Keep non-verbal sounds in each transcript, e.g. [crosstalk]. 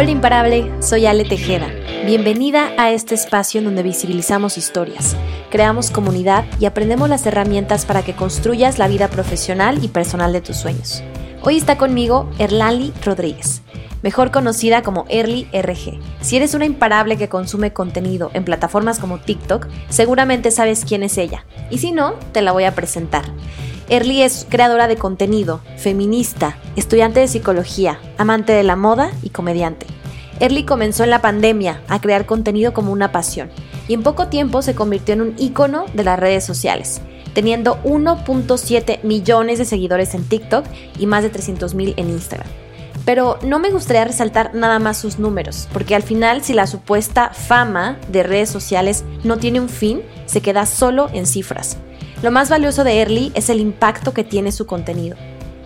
Hola imparable, soy Ale Tejeda. Bienvenida a este espacio en donde visibilizamos historias, creamos comunidad y aprendemos las herramientas para que construyas la vida profesional y personal de tus sueños. Hoy está conmigo Erlali Rodríguez, mejor conocida como Early RG. Si eres una imparable que consume contenido en plataformas como TikTok, seguramente sabes quién es ella. Y si no, te la voy a presentar. Erly es creadora de contenido, feminista, estudiante de psicología, amante de la moda y comediante. Erly comenzó en la pandemia a crear contenido como una pasión y en poco tiempo se convirtió en un ícono de las redes sociales, teniendo 1.7 millones de seguidores en TikTok y más de 300.000 en Instagram. Pero no me gustaría resaltar nada más sus números, porque al final si la supuesta fama de redes sociales no tiene un fin, se queda solo en cifras. Lo más valioso de Early es el impacto que tiene su contenido.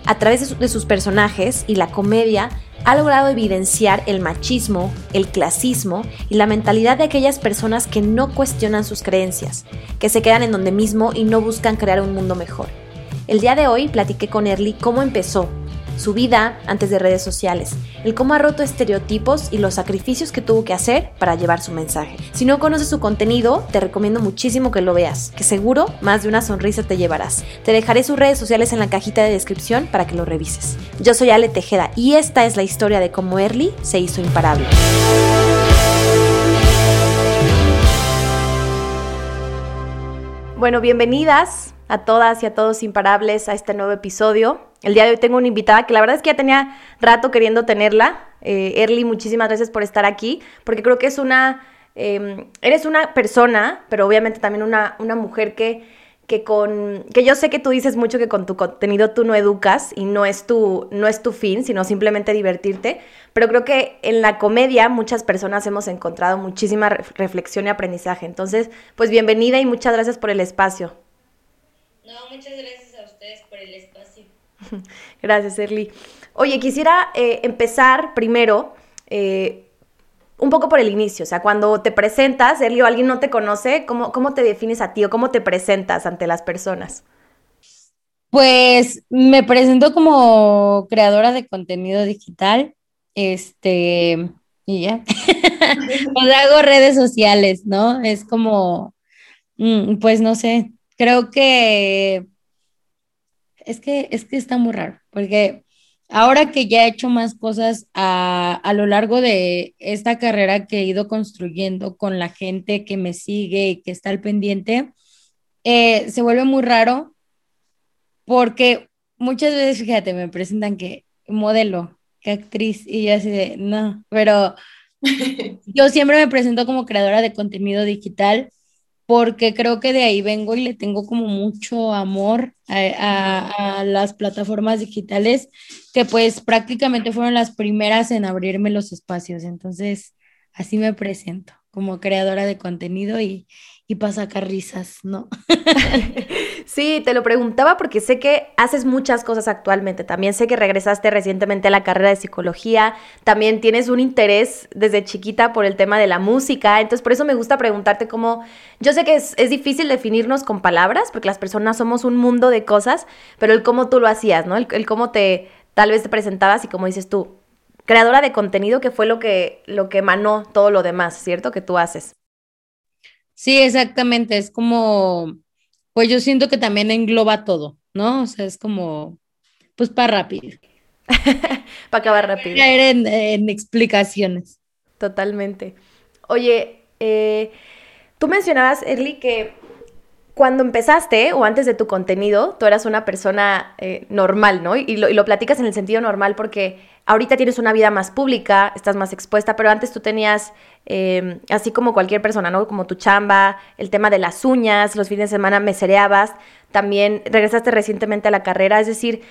A través de, sus personajes y la comedia, ha logrado evidenciar el machismo, el clasismo y la mentalidad de aquellas personas que no cuestionan sus creencias, que se quedan en donde mismo y no buscan crear un mundo mejor. El día de hoy platiqué con Early cómo empezó, su vida antes de redes sociales, el cómo ha roto estereotipos y los sacrificios que tuvo que hacer para llevar su mensaje. Si no conoces su contenido, te recomiendo muchísimo que lo veas, que seguro más de una sonrisa te llevarás. Te dejaré sus redes sociales en la cajita de descripción para que lo revises. Yo soy Ale Tejeda y esta es la historia de cómo Early se hizo imparable. Bueno, bienvenidas a todas y a todos imparables a este nuevo episodio. El día de hoy tengo una invitada que la verdad es que ya tenía rato queriendo tenerla. Eh, Erly, muchísimas gracias por estar aquí, porque creo que es una, em, eres una persona, pero obviamente también una, una mujer que, que con, que yo sé que tú dices mucho que con tu contenido tú no educas y no es tu, no es tu fin, sino simplemente divertirte, pero creo que en la comedia muchas personas hemos encontrado muchísima reflexión y aprendizaje. Entonces, pues bienvenida y muchas gracias por el espacio. No, muchas gracias a ustedes por el espacio. [laughs] gracias, Erly. Oye, quisiera eh, empezar primero eh, un poco por el inicio. O sea, cuando te presentas, Erly, o alguien no te conoce, ¿cómo, ¿cómo te defines a ti o cómo te presentas ante las personas? Pues me presento como creadora de contenido digital. Este, y ya. [laughs] pues hago redes sociales, ¿no? Es como, mm, pues no sé, creo que es que es que está muy raro, porque ahora que ya he hecho más cosas a, lo largo de esta carrera que he ido construyendo con la gente que me sigue y que está al pendiente, eh, se vuelve muy raro porque muchas veces, fíjate, me presentan que modelo, que actriz, y yo así de, no, pero [laughs] yo siempre me presento como creadora de contenido digital porque creo que de ahí vengo y le tengo como mucho amor a, las plataformas digitales que pues prácticamente fueron las primeras en abrirme los espacios. Entonces, así me presento como creadora de contenido y, y para sacar ¿no? [laughs] sí, te lo preguntaba porque sé que haces muchas cosas actualmente. También sé que regresaste recientemente a la carrera de psicología. También tienes un interés desde chiquita por el tema de la música. Entonces, por eso me gusta preguntarte cómo. Yo sé que es, difícil definirnos con palabras porque las personas somos un mundo de cosas, pero el cómo tú lo hacías, ¿no? El, el cómo te tal vez te presentabas y como dices tú, creadora de contenido que fue lo que, lo que emanó todo lo demás, ¿cierto? Que tú haces. Sí, exactamente, es como, pues yo siento que también engloba todo, ¿no? O sea, es como, pues [laughs] para rápido. para acabar rápido. Caer en, en, explicaciones. Totalmente. Oye, eh, tú mencionabas, Erly, que cuando empezaste o antes de tu contenido, tú eras una persona eh, normal, ¿no? Y lo, y lo, platicas en el sentido normal porque ahorita tienes una vida más pública, estás más expuesta, pero antes tú tenías, em, así como cualquier persona, ¿no? Como tu chamba, el tema de las uñas, los fines de semana mesereabas, también regresaste recientemente a la carrera, es decir,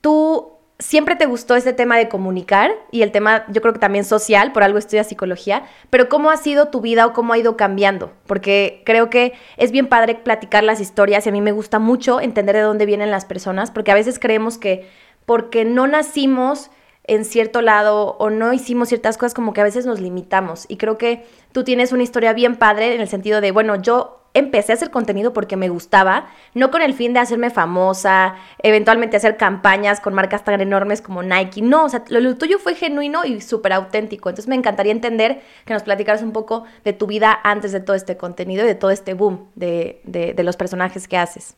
tú siempre te gustó este tema de comunicar y el tema, yo creo que también social, por algo estudias psicología, pero ¿cómo ha sido tu vida o cómo ha ido cambiando? Porque creo que es bien padre platicar las historias y a mí me gusta mucho entender de dónde vienen las personas, porque a veces creemos que porque no nacimos en cierto lado o no hicimos ciertas cosas como que a veces nos limitamos y creo que tú tienes una historia bien padre en el sentido de, bueno, yo empecé a hacer contenido porque me gustaba, no con el fin de hacerme famosa, eventualmente hacer campañas con marcas tan enormes como Nike. No, o sea, lo, tuyo fue genuino y súper auténtico. Entonces me encantaría entender que nos platicaras un poco de tu vida antes de todo este contenido y de todo este boom de, de, los personajes que haces.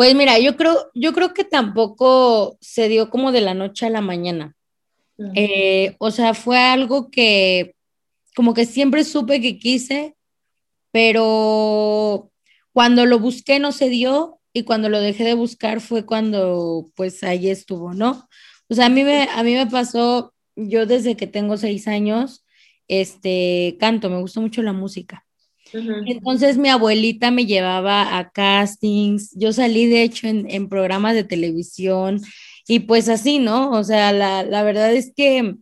Pues mira, yo creo, yo creo que tampoco se dio como de la noche a la mañana. Eh, o sea, fue algo que como que siempre supe que quise, pero cuando lo busqué no se dio y cuando lo dejé de buscar fue cuando pues ahí estuvo, ¿no? O sea, a mí me, a mí me pasó, yo desde que tengo seis años, este, canto, me gusta mucho la música. Entonces mi abuelita me llevaba a castings, yo salí de hecho en, en programas de televisión y pues así, ¿no? O sea, la, la verdad es que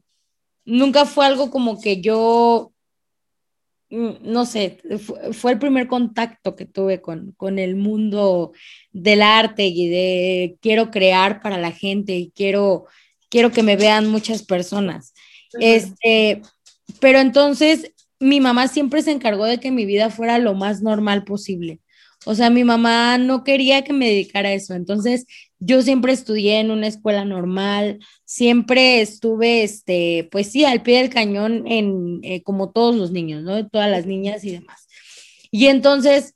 nunca fue algo como que yo Mm, no sé, fue, el primer contacto que tuve con, con, el mundo del arte y de quiero crear para la gente y quiero, quiero que me vean muchas personas. Este, pero entonces mi mamá siempre se encargó de que mi vida fuera lo más normal posible. O sea, mi mamá no quería que me dedicara a eso. Entonces, yo siempre estudié en una escuela normal, siempre estuve, este, pues sí, al pie del cañón en, eh, como todos los niños, ¿no? Todas las niñas y demás. Y entonces,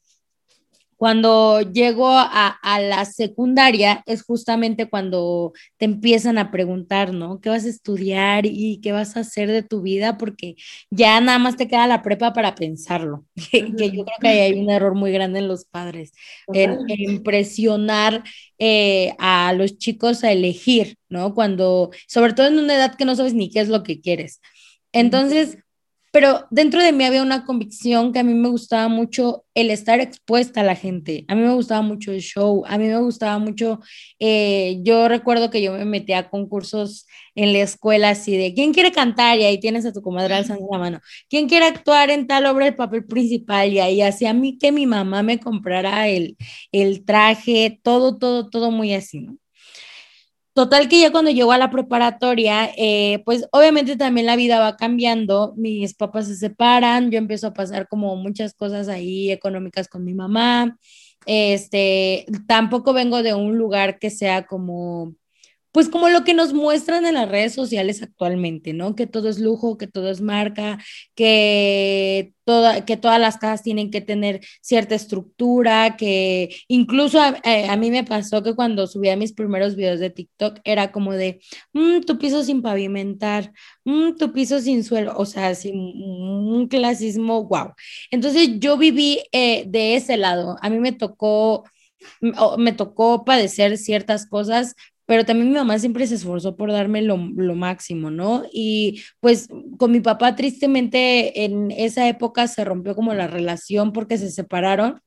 cuando llego a, la secundaria es justamente cuando te empiezan a preguntar, ¿no? ¿Qué vas a estudiar y qué vas a hacer de tu vida? Porque ya nada más te queda la prepa para pensarlo, [laughs] que, yo creo que hay un error muy grande en los padres, en, presionar eh, a los chicos a elegir, ¿no? Cuando, sobre todo en una edad que no sabes ni qué es lo que quieres. Entonces, pero dentro de mí había una convicción que a mí me gustaba mucho el estar expuesta a la gente, a mí me gustaba mucho el show, a mí me gustaba mucho, eh, yo recuerdo que yo me metía a concursos en la escuela así de, ¿quién quiere cantar? Y ahí tienes a tu comadre alzando la mano, ¿quién quiere actuar en tal obra el papel principal? Y ahí hacía a mí que mi mamá me comprara el, el traje, todo, todo, todo muy así, ¿no? Total que ya cuando llegó a la preparatoria, eh, pues obviamente también la vida va cambiando, mis papás se separan, yo empiezo a pasar como muchas cosas ahí económicas con mi mamá, este, tampoco vengo de un lugar que sea como pues como lo que nos muestran en las redes sociales actualmente, ¿no? Que todo es lujo, que todo es marca, que, toda, que todas las casas tienen que tener cierta estructura, que incluso a, eh, mí me pasó que cuando subía mis primeros videos de TikTok era como de, mm, tu piso sin pavimentar, mm, tu piso sin suelo, o sea, sin un clasismo, wow. Entonces yo viví eh, de ese lado, a mí me tocó me tocó padecer ciertas cosas, pero también mi mamá siempre se esforzó por darme lo, lo, máximo, ¿no? Y pues con mi papá tristemente en esa época se rompió como la relación porque se separaron.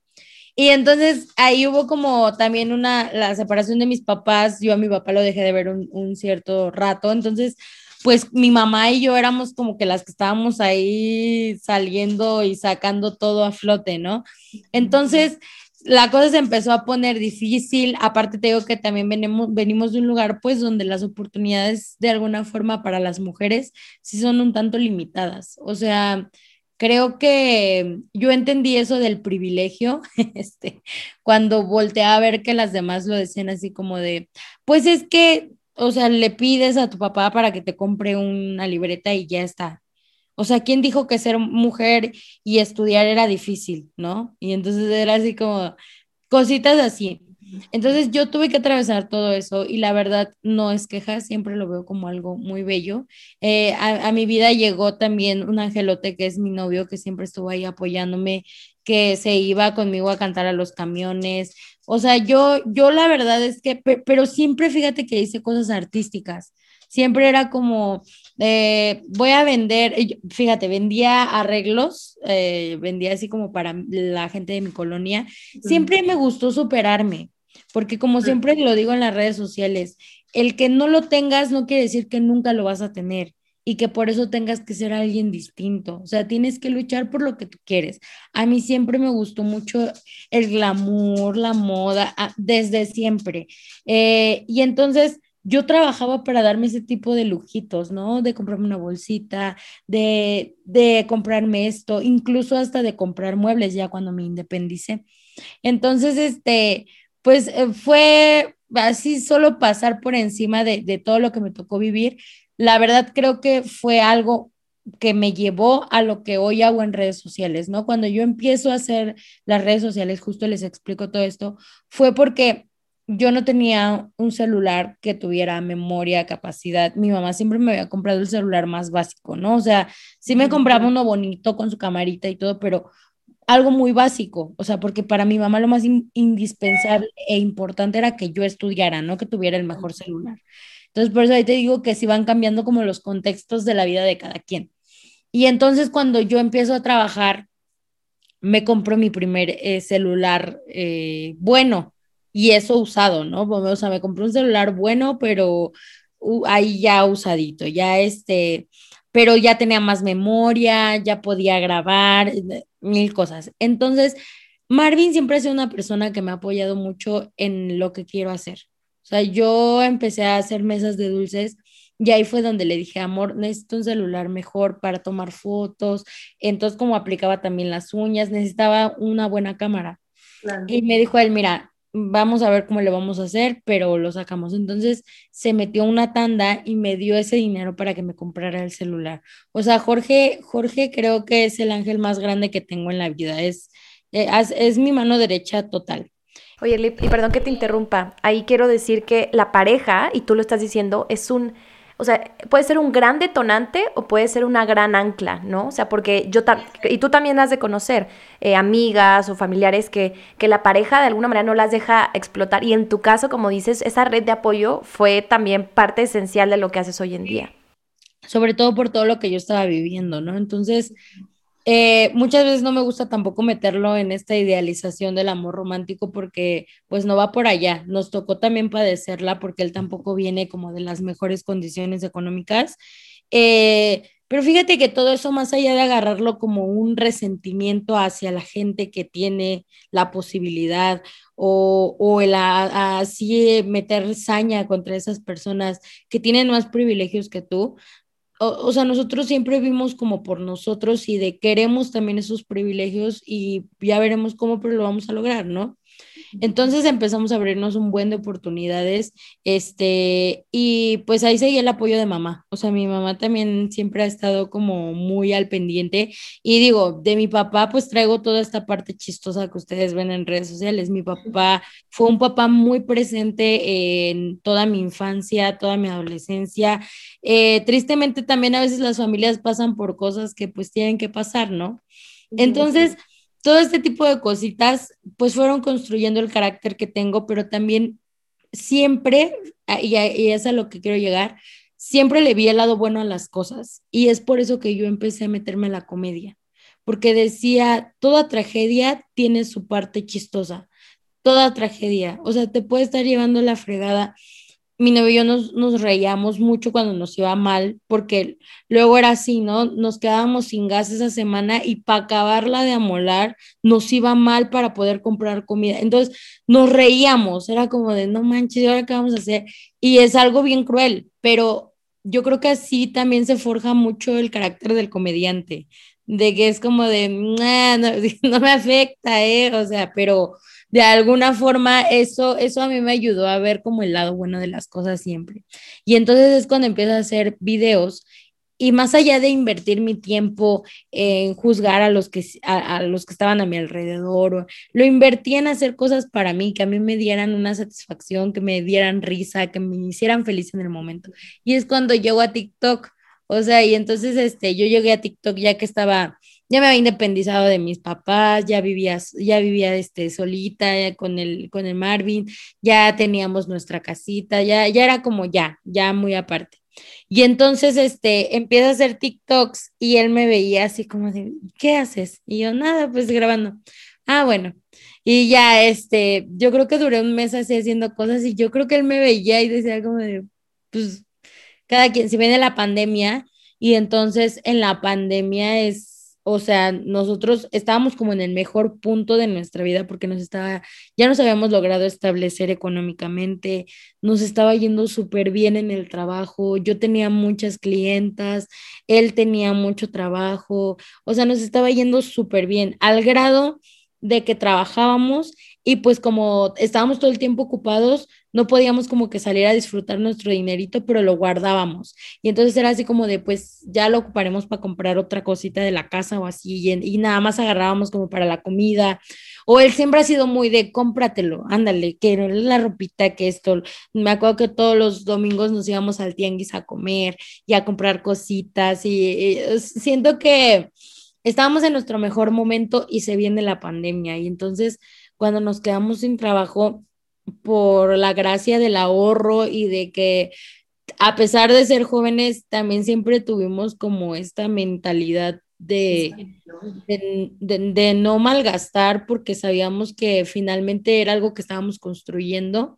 Y entonces ahí hubo como también una, la separación de mis papás, yo a mi papá lo dejé de ver un, un cierto rato, entonces pues mi mamá y yo éramos como que las que estábamos ahí saliendo y sacando todo a flote, ¿no? Entonces la cosa se empezó a poner difícil. Aparte, te digo que también venimos, venimos de un lugar, pues, donde las oportunidades de alguna forma para las mujeres sí son un tanto limitadas. O sea, creo que yo entendí eso del privilegio, [laughs] este, cuando volteé a ver que las demás lo decían así como de, pues es que, o sea, le pides a tu papá para que te compre una libreta y ya está. O sea, ¿quién dijo que ser mujer y estudiar era difícil, no? Y entonces era así como cositas así. Entonces yo tuve que atravesar todo eso y la verdad no es queja, siempre lo veo como algo muy bello. Eh, a, mi vida llegó también un angelote que es mi novio, que siempre estuvo ahí apoyándome, que se iba conmigo a cantar a los camiones. O sea, yo, yo la verdad es que, pero siempre fíjate que hice cosas artísticas. Siempre era como, eh, voy a vender, fíjate, vendía arreglos, eh, vendía así como para la gente de mi colonia. Siempre me gustó superarme, porque como siempre lo digo en las redes sociales, el que no lo tengas no quiere decir que nunca lo vas a tener y que por eso tengas que ser alguien distinto. O sea, tienes que luchar por lo que tú quieres. A mí siempre me gustó mucho el glamour, la moda, ah, desde siempre. Eh, y entonces yo trabajaba para darme ese tipo de lujitos, ¿no? De comprarme una bolsita, de, de comprarme esto, incluso hasta de comprar muebles ya cuando me independicé. Entonces, este, pues eh, fue así solo pasar por encima de, de todo lo que me tocó vivir. La verdad creo que fue algo que me llevó a lo que hoy hago en redes sociales, ¿no? Cuando yo empiezo a hacer las redes sociales, justo les explico todo esto, fue porque yo no tenía un celular que tuviera memoria, capacidad. Mi mamá siempre me había comprado el celular más básico, ¿no? O sea, sí me compraba uno bonito con su camarita y todo, pero algo muy básico, o sea, porque para mi mamá lo más indispensable e importante era que yo estudiara, no que tuviera el mejor celular. Entonces, por eso ahí te digo que sí van cambiando como los contextos de la vida de cada quien. Y entonces cuando yo empiezo a trabajar, me compro mi primer eh, celular eh, bueno y eso usado, ¿no? O sea, me compré un celular bueno, pero uh, ahí ya usadito, ya este, pero ya tenía más memoria, ya podía grabar, eh, mil cosas. Entonces, Marvin siempre ha sido una persona que me ha apoyado mucho en lo que quiero hacer. O sea, yo empecé a hacer mesas de dulces y ahí fue donde le dije, amor, necesito un celular mejor para tomar fotos. Entonces, como aplicaba también las uñas, necesitaba una buena cámara. Y me dijo él, mira, vamos a ver cómo le vamos a hacer, pero lo sacamos. Entonces se metió una tanda y me dio ese dinero para que me comprara el celular. O sea, Jorge, Jorge creo que es el ángel más grande que tengo en la vida. Es, eh, es, es mi mano derecha total. Oye, Lip, y perdón que te interrumpa. Ahí quiero decir que la pareja, y tú lo estás diciendo, es un o sea, puede ser un gran detonante o puede ser una gran ancla, ¿no? O sea, porque yo y tú también has de conocer eh, amigas o familiares que, que la pareja de alguna manera no las deja explotar. Y en tu caso, como dices, esa red de apoyo fue también parte esencial de lo que haces hoy en día. Sobre todo por todo lo que yo estaba viviendo, ¿no? Entonces, eh, muchas veces no me gusta tampoco meterlo en esta idealización del amor romántico porque pues no va por allá. Nos tocó también padecerla porque él tampoco viene como de las mejores condiciones económicas. Eh, pero fíjate que todo eso, más allá de agarrarlo como un resentimiento hacia la gente que tiene la posibilidad o, o el así meter saña contra esas personas que tienen más privilegios que tú, o, sea, nosotros siempre vimos como por nosotros y de queremos también esos privilegios y ya veremos cómo, pero lo vamos a lograr, ¿no? Entonces empezamos a abrirnos un buen de oportunidades, este, y pues ahí seguía el apoyo de mamá. O sea, mi mamá también siempre ha estado como muy al pendiente. Y digo, de mi papá, pues traigo toda esta parte chistosa que ustedes ven en redes sociales. Mi papá fue un papá muy presente en toda mi infancia, toda mi adolescencia. Eh, tristemente también a veces las familias pasan por cosas que pues tienen que pasar, ¿no? Entonces todo este tipo de cositas pues fueron construyendo el carácter que tengo, pero también siempre, ah, y, es a lo que quiero llegar, siempre le vi el lado bueno a las cosas y es por eso que yo empecé a meterme a la comedia, porque decía, toda tragedia tiene su parte chistosa, toda tragedia, o sea, te puede estar llevando la fregada mi novio y yo nos, reíamos mucho cuando nos iba mal, porque luego era así, ¿no? Nos quedábamos sin gas esa semana y para acabarla de amolar nos iba mal para poder comprar comida. Entonces nos reíamos, era como de, no manches, ¿y ahora qué vamos a hacer? Y es algo bien cruel, pero yo creo que así también se forja mucho el carácter del comediante, de que es como de, no, [laughs] no me afecta, ¿eh? O sea, pero de alguna forma eso, eso a mí me ayudó a ver como el lado bueno de las cosas siempre. Y entonces es cuando empiezo a hacer videos y más allá de invertir mi tiempo en juzgar a los que, a, los que estaban a mi alrededor, lo invertí en hacer cosas para mí, que a mí me dieran una satisfacción, que me dieran risa, que me hicieran feliz en el momento. Y es cuando llego a TikTok, o sea, y entonces este, yo llegué a TikTok ya que estaba ya me había independizado de mis papás, ya vivía, ya vivía este, solita con el, con el Marvin, ya teníamos nuestra casita, ya, ya era como ya, ya muy aparte. Y entonces este, empieza a hacer TikToks y él me veía así como de, ¿qué haces? Y yo, nada, pues grabando. Ah, bueno. Y ya, este, yo creo que duré un mes así haciendo cosas y yo creo que él me veía y decía como de, pues, cada quien, si viene la pandemia y entonces en la pandemia es o sea, nosotros estábamos como en el mejor punto de nuestra vida porque nos estaba, ya nos habíamos logrado establecer económicamente, nos estaba yendo súper bien en el trabajo, yo tenía muchas clientas, él tenía mucho trabajo, o sea, nos estaba yendo súper bien, al grado de que trabajábamos y pues como estábamos todo el tiempo ocupados, no podíamos como que salir a disfrutar nuestro dinerito, pero lo guardábamos. Y entonces era así como de, pues ya lo ocuparemos para comprar otra cosita de la casa o así, y, nada más agarrábamos como para la comida. O él siempre ha sido muy de, cómpratelo, ándale, que la ropita, que esto. Me acuerdo que todos los domingos nos íbamos al tianguis a comer y a comprar cositas y siento que estábamos en nuestro mejor momento y se viene la pandemia. Y entonces cuando nos quedamos sin trabajo, por la gracia del ahorro y de que a pesar de ser jóvenes, también siempre tuvimos como esta mentalidad de, de, no malgastar porque sabíamos que finalmente era algo que estábamos construyendo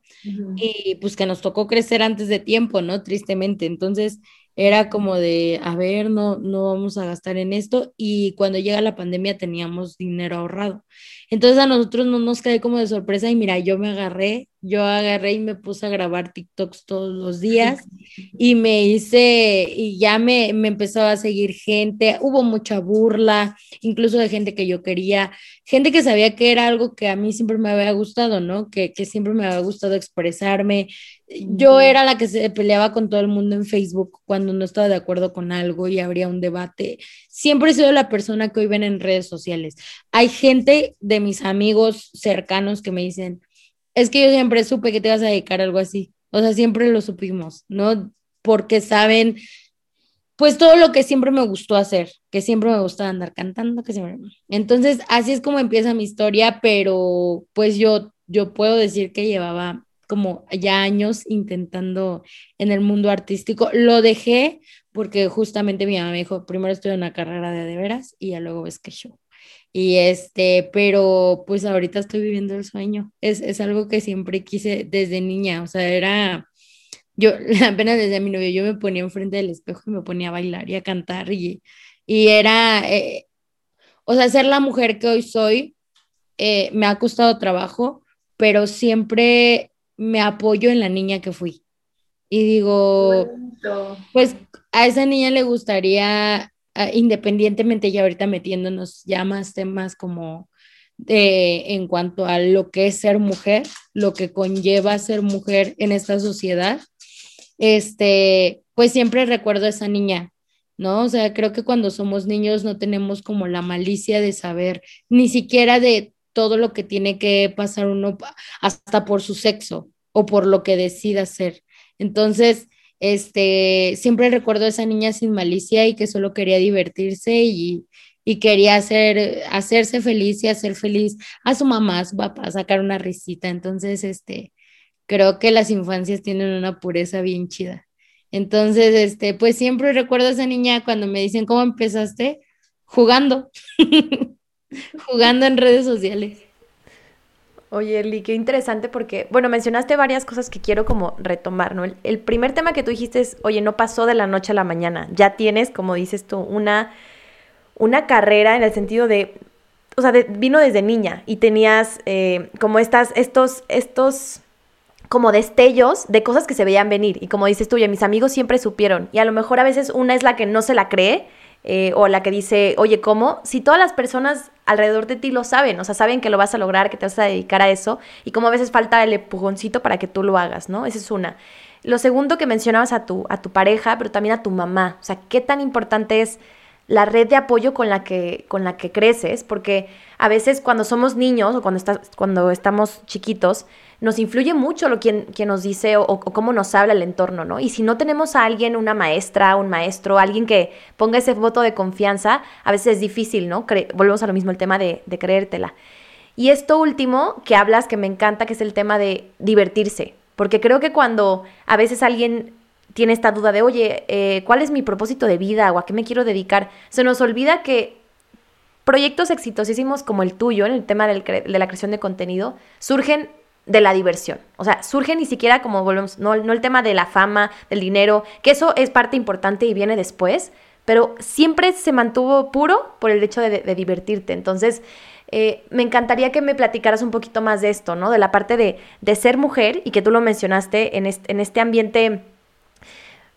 y pues que nos tocó crecer antes de tiempo, ¿no? Tristemente. Entonces era como de, a ver, no, no vamos a gastar en esto y cuando llega la pandemia teníamos dinero ahorrado. Entonces a nosotros no nos cae como de sorpresa y mira, yo me agarré, yo agarré y me puse a grabar TikToks todos los días [laughs] y me hice, y ya me, me empezó a seguir gente, hubo mucha burla, incluso de gente que yo quería, gente que sabía que era algo que a mí siempre me había gustado, ¿no? Que, que siempre me había gustado expresarme. Yo era la que se peleaba con todo el mundo en Facebook cuando no estaba de acuerdo con algo y habría un debate. Siempre he sido la persona que hoy ven en redes sociales. Hay gente de mis amigos cercanos que me dicen, es que yo siempre supe que te vas a dedicar a algo así. O sea, siempre lo supimos, ¿no? Porque saben, pues todo lo que siempre me gustó hacer, que siempre me gustaba andar cantando, que siempre... Entonces, así es como empieza mi historia, pero pues yo, yo puedo decir que llevaba como ya años intentando en el mundo artístico. Lo dejé porque justamente mi mamá me dijo, primero estuve en una carrera de de veras y ya luego ves que show. Y este, pero pues ahorita estoy viviendo el sueño. Es, es algo que siempre quise desde niña. O sea, era, yo [laughs] apenas desde mi novio, yo me ponía enfrente del espejo y me ponía a bailar y a cantar. Y, y era, eh, o sea, ser la mujer que hoy soy, eh, me ha costado trabajo, pero siempre me apoyo en la niña que fui. Y digo, pues a esa niña le gustaría Ah, independientemente ya ahorita metiéndonos ya más temas como de, en cuanto a lo que es ser mujer, lo que conlleva ser mujer en esta sociedad, este, pues siempre recuerdo a esa niña, ¿no? O sea, creo que cuando somos niños no tenemos como la malicia de saber ni siquiera de todo lo que tiene que pasar uno hasta por su sexo o por lo que decida ser. Entonces, este, siempre recuerdo a esa niña sin malicia y que solo quería divertirse y, quería hacer, hacerse feliz y hacer feliz a su mamá, a su papá, sacar una risita. Entonces, este, creo que las infancias tienen una pureza bien chida. Entonces, este, pues siempre recuerdo a esa niña cuando me dicen, ¿cómo empezaste? Jugando, [laughs] jugando en redes sociales. Oye, Eli, qué interesante porque, bueno, mencionaste varias cosas que quiero como retomar, ¿no? El, primer tema que tú dijiste es, oye, no pasó de la noche a la mañana, ya tienes, como dices tú, una, una carrera en el sentido de, o sea, vino desde niña y tenías eh, como estas, estos, estos como destellos de cosas que se veían venir. Y como dices tú, oye, mis amigos siempre supieron. Y a lo mejor a veces una es la que no se la cree eh, o la que dice, oye, ¿cómo? Si todas las personas alrededor de ti lo saben, o sea, saben que lo vas a lograr, que te vas a dedicar a eso, y como a veces falta el empujoncito para que tú lo hagas, ¿no? Esa es una. Lo segundo que mencionabas a tu, a tu pareja, pero también a tu mamá, o sea, qué tan importante es la red de apoyo con la que, con la que creces, porque a veces cuando somos niños o cuando, cuando estamos chiquitos, nos influye mucho lo quien, quien nos dice o, cómo nos habla el entorno, ¿no? Y si no tenemos a alguien, una maestra, un maestro, alguien que ponga ese voto de confianza, a veces es difícil, ¿no? volvemos a lo mismo, el tema de, de creértela. Y esto último que hablas, que me encanta, que es el tema de divertirse, porque creo que cuando a veces alguien tiene esta duda de, oye, eh, ¿cuál es mi propósito de vida o a qué me quiero dedicar? Se nos olvida que proyectos exitosísimos como el tuyo en el tema de la creación de contenido surgen de la diversión. O sea, surgen ni siquiera como volvemos, no, no el tema de la fama, del dinero, que eso es parte importante y viene después, pero siempre se mantuvo puro por el hecho de, divertirte. Entonces, eh, me encantaría que me platicaras un poquito más de esto, ¿no? De la parte de, ser mujer y que tú lo mencionaste en en este ambiente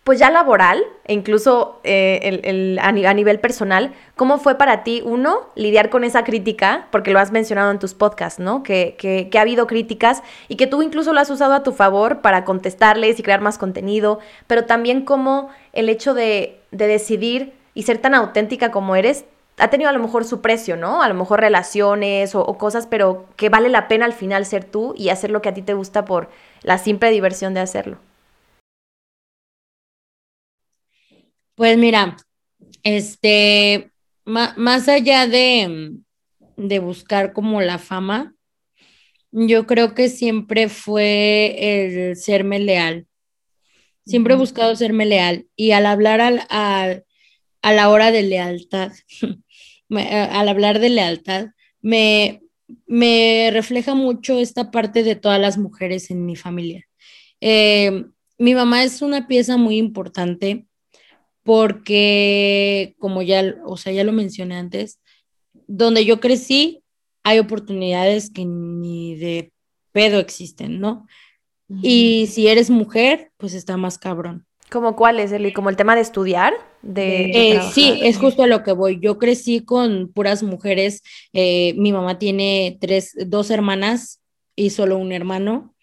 pues ya laboral e incluso eh, a, nivel personal, ¿cómo fue para ti, uno, lidiar con esa crítica? Porque lo has mencionado en tus podcasts, ¿no? Que, que, ha habido críticas y que tú incluso lo has usado a tu favor para contestarles y crear más contenido, pero también cómo el hecho de, decidir y ser tan auténtica como eres ha tenido a lo mejor su precio, ¿no? A lo mejor relaciones o, cosas, pero que vale la pena al final ser tú y hacer lo que a ti te gusta por la simple diversión de hacerlo. Pues mira, este, más allá de, de buscar como la fama, yo creo que siempre fue el serme leal. Siempre he buscado serme leal. Y al hablar al, a la hora de lealtad, [laughs] al hablar de lealtad, me, me refleja mucho esta parte de todas las mujeres en mi familia. Eh, mi mamá es una pieza muy importante porque, como ya, o sea, ya lo mencioné antes, donde yo crecí, hay oportunidades que ni de pedo existen, ¿no? Y si eres mujer, pues está más cabrón. ¿Como cuál es, Eli? ¿Como el tema de estudiar? De, eh, sí, es justo a lo que voy. Yo crecí con puras mujeres. Eh, mi mamá tiene tres, dos hermanas y solo un hermano.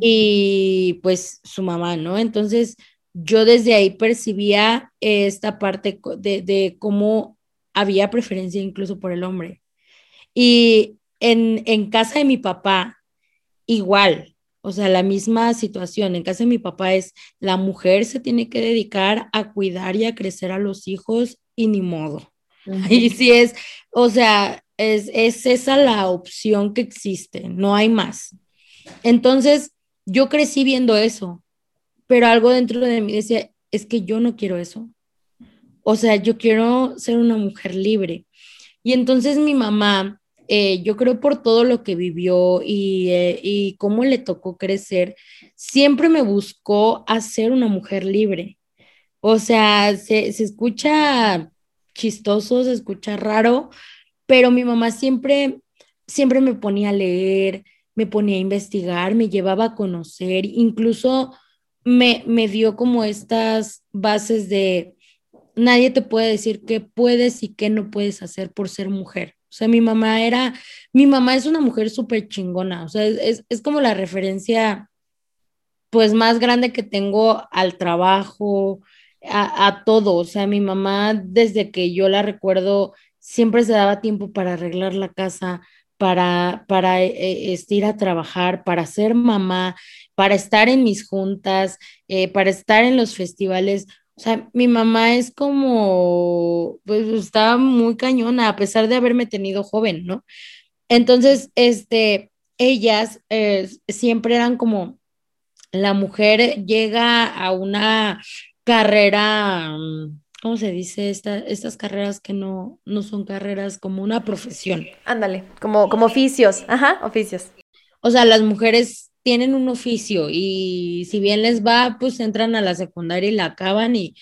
Y pues su mamá, ¿no? Entonces, yo desde ahí percibía esta parte de, cómo había preferencia incluso por el hombre. Y en, casa de mi papá, igual, o sea, la misma situación. En casa de mi papá es la mujer se tiene que dedicar a cuidar y a crecer a los hijos y ni modo. Y si es, o sea, es, es, esa la opción que existe, no hay más. Entonces, yo crecí viendo eso pero algo dentro de mí decía, es que yo no quiero eso. O sea, yo quiero ser una mujer libre. Y entonces mi mamá, eh, yo creo por todo lo que vivió y, eh, y cómo le tocó crecer, siempre me buscó hacer una mujer libre. O sea, se, se escucha chistoso, se escucha raro, pero mi mamá siempre, siempre me ponía a leer, me ponía a investigar, me llevaba a conocer, incluso me, me dio como estas bases de nadie te puede decir qué puedes y qué no puedes hacer por ser mujer. O sea, mi mamá era, mi mamá es una mujer súper chingona, o sea, es, es, como la referencia pues más grande que tengo al trabajo, a, a, todo. O sea, mi mamá desde que yo la recuerdo siempre se daba tiempo para arreglar la casa, para, para eh, este, ir a trabajar, para ser mamá para estar en mis juntas, eh, para estar en los festivales. O sea, mi mamá es como, pues estaba muy cañona, a pesar de haberme tenido joven, ¿no? Entonces, este, ellas eh, siempre eran como, la mujer llega a una carrera, ¿cómo se dice? estas carreras que no, no son carreras, como una profesión. Ándale, como, como oficios, ajá, oficios. O sea, las mujeres tienen un oficio y si bien les va, pues entran a la secundaria y la acaban y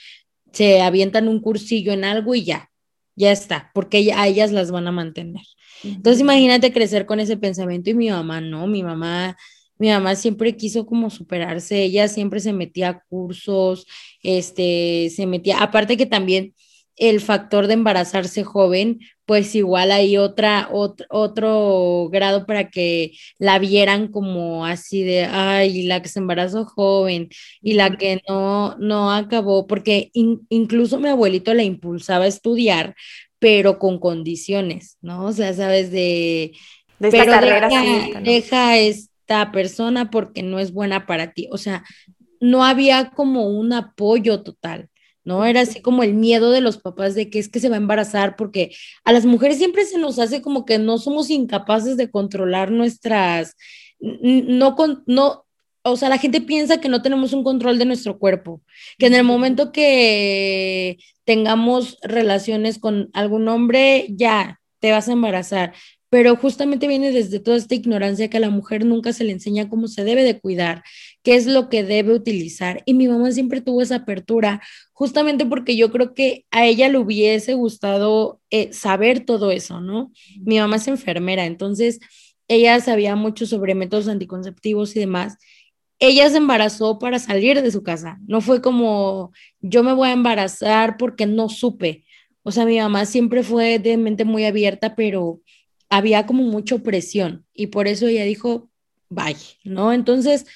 se avientan un cursillo en algo y ya, ya está, porque a ellas las van a mantener. Entonces imagínate crecer con ese pensamiento y mi mamá no, mi mamá, mi mamá siempre quiso como superarse, ella siempre se metía a cursos, este, se metía, aparte que también el factor de embarazarse joven, pues igual hay otra, otro, grado para que la vieran como así de, ay, la que se embarazó joven y la que no, no acabó, porque incluso mi abuelito la impulsaba a estudiar, pero con condiciones, ¿no? O sea, sabes, de... De esta carrera deja, deja esta persona porque no es buena para ti. O sea, no había como un apoyo total. ¿No? Era así como el miedo de los papás de que es que se va a embarazar, porque a las mujeres siempre se nos hace como que no somos incapaces de controlar nuestras, no, con, no, o sea, la gente piensa que no tenemos un control de nuestro cuerpo, que en el momento que tengamos relaciones con algún hombre, ya te vas a embarazar. pero justamente viene desde toda esta ignorancia que a la mujer nunca se le enseña cómo se debe de cuidar, qué es lo que debe utilizar. Y mi mamá siempre tuvo esa apertura, justamente porque yo creo que a ella le hubiese gustado eh, saber todo eso, ¿no? Mi mamá es enfermera, entonces ella sabía mucho sobre métodos anticonceptivos y demás. Ella se embarazó para salir de su casa, no fue como yo me voy a embarazar porque no supe. O sea, mi mamá siempre fue de mente muy abierta, pero había como mucha presión y por eso ella dijo, bye, ¿no? Entonces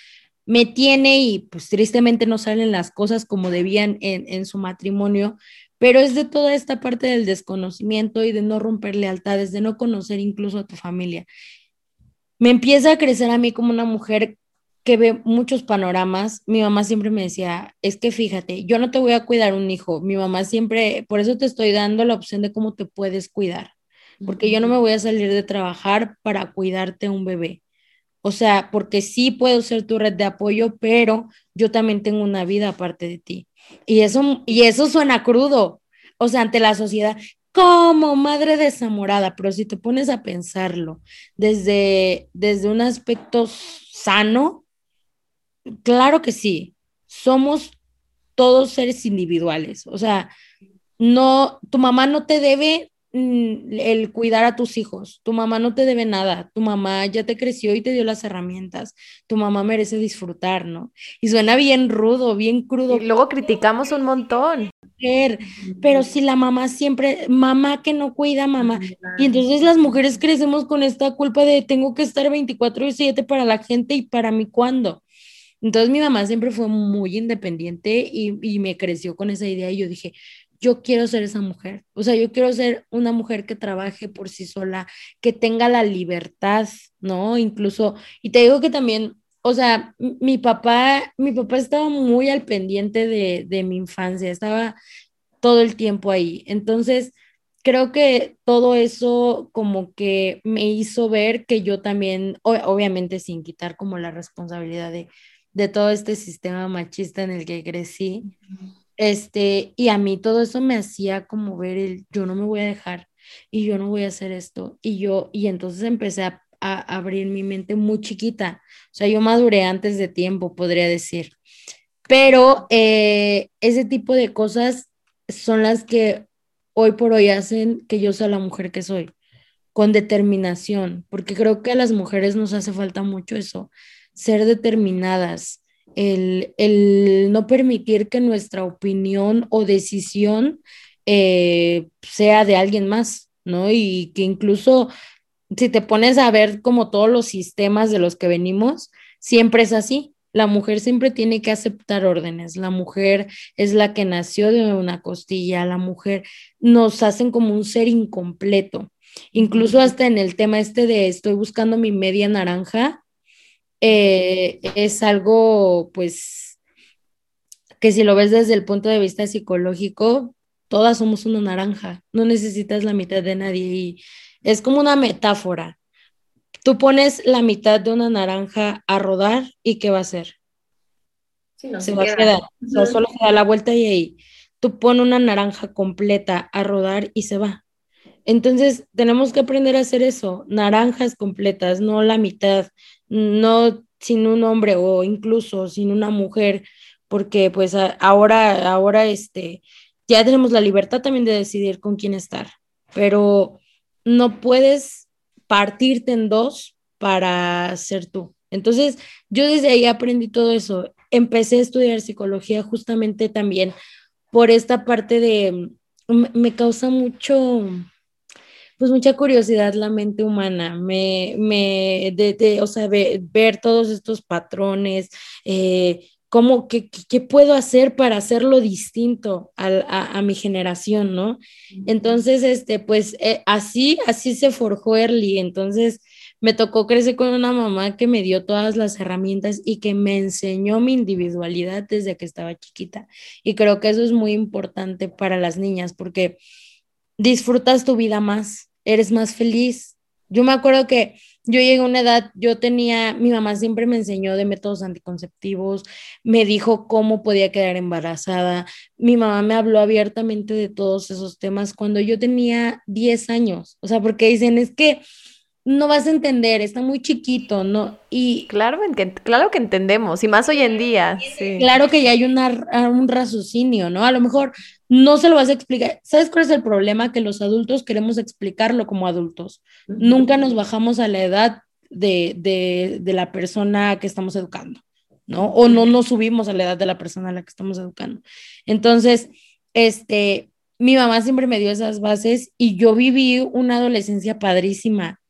me tiene y pues tristemente no salen las cosas como debían en, en su matrimonio, pero es de toda esta parte del desconocimiento y de no romper lealtades, de no conocer incluso a tu familia. Me empieza a crecer a mí como una mujer que ve muchos panoramas. Mi mamá siempre me decía, es que fíjate, yo no te voy a cuidar un hijo. Mi mamá siempre, por eso te estoy dando la opción de cómo te puedes cuidar porque yo no me voy a salir de trabajar para cuidarte un bebé. O sea, porque sí puedo ser tu red de apoyo, pero yo también tengo una vida aparte de ti. Y eso, y eso suena crudo, o sea, ante la sociedad, como madre desamorada, pero si te pones a pensarlo desde, desde un aspecto sano, claro que sí, somos todos seres individuales, o sea, no, tu mamá no te debe el cuidar a tus hijos. Tu mamá no te debe nada, tu mamá ya te creció y te dio las herramientas, tu mamá merece disfrutar, ¿no? Y suena bien rudo, bien crudo. Y luego criticamos un montón. Pero si la mamá siempre, mamá que no cuida, mamá. Y entonces las mujeres crecemos con esta culpa de tengo que estar 24 y 7 para la gente y para mí cuándo. Entonces mi mamá siempre fue muy independiente y, y me creció con esa idea y yo dije, yo quiero ser esa mujer. O sea, yo quiero ser una mujer que trabaje por sí sola, que tenga la libertad, ¿no? Incluso, y te digo que también, o sea, mi papá, mi papá estaba muy al pendiente de, de mi infancia, estaba todo el tiempo ahí. Entonces, creo que todo eso como que me hizo ver que yo también, obviamente sin quitar como la responsabilidad de, de todo este sistema machista en el que crecí, este, y a mí todo eso me hacía como ver el, yo no me voy a dejar y yo no voy a hacer esto. Y yo, y entonces empecé a, abrir mi mente muy chiquita. O sea, yo maduré antes de tiempo, podría decir. Pero eh, ese tipo de cosas son las que hoy por hoy hacen que yo sea la mujer que soy, con determinación, porque creo que a las mujeres nos hace falta mucho eso, ser determinadas, el, no permitir que nuestra opinión o decisión eh, sea de alguien más, ¿no? Y que incluso si te pones a ver como todos los sistemas de los que venimos, siempre es así. La mujer siempre tiene que aceptar órdenes. La mujer es la que nació de una costilla. La mujer nos hacen como un ser incompleto. Incluso hasta en el tema este de estoy buscando mi media naranja, eh, es algo, pues, que si lo ves desde el punto de vista psicológico, todas somos una naranja, no necesitas la mitad de nadie y es como una metáfora. Tú pones la mitad de una naranja a rodar y ¿qué va a hacer? se, va a quedar, solo se da la vuelta y ahí. Tú pones una naranja completa a rodar y se va. Entonces, tenemos que aprender a hacer eso, naranjas completas, no la mitad, no sin un hombre o incluso sin una mujer, porque pues ahora, ahora este, ya tenemos la libertad también de decidir con quién estar, pero no puedes partirte en dos para ser tú. Entonces, yo desde ahí aprendí todo eso. Empecé a estudiar psicología justamente también por esta parte de, me causa mucho, pues mucha curiosidad la mente humana, me, me de, o sea, ver todos estos patrones, eh, cómo, qué, qué, puedo hacer para hacerlo distinto a, a, mi generación, ¿no? Entonces, este, pues eh, así, así se forjó Early, entonces me tocó crecer con una mamá que me dio todas las herramientas y que me enseñó mi individualidad desde que estaba chiquita. Y creo que eso es muy importante para las niñas porque disfrutas tu vida más, eres más feliz. Yo me acuerdo que yo llegué a una edad, yo tenía, mi mamá siempre me enseñó de métodos anticonceptivos, me dijo cómo podía quedar embarazada, mi mamá me habló abiertamente de todos esos temas cuando yo tenía 10 años, o sea, porque dicen, es que no vas a entender, está muy chiquito, ¿no? Y claro, que, claro que entendemos, y más hoy en día. Claro que ya hay una, un raciocinio, ¿no? A lo mejor no se lo vas a explicar. ¿Sabes cuál es el problema? Que los adultos queremos explicarlo como adultos. Nunca nos bajamos a la edad de, de, de, la persona que estamos educando, ¿no? O no nos subimos a la edad de la persona a la que estamos educando. Entonces, este, mi mamá siempre me dio esas bases y yo viví una adolescencia padrísima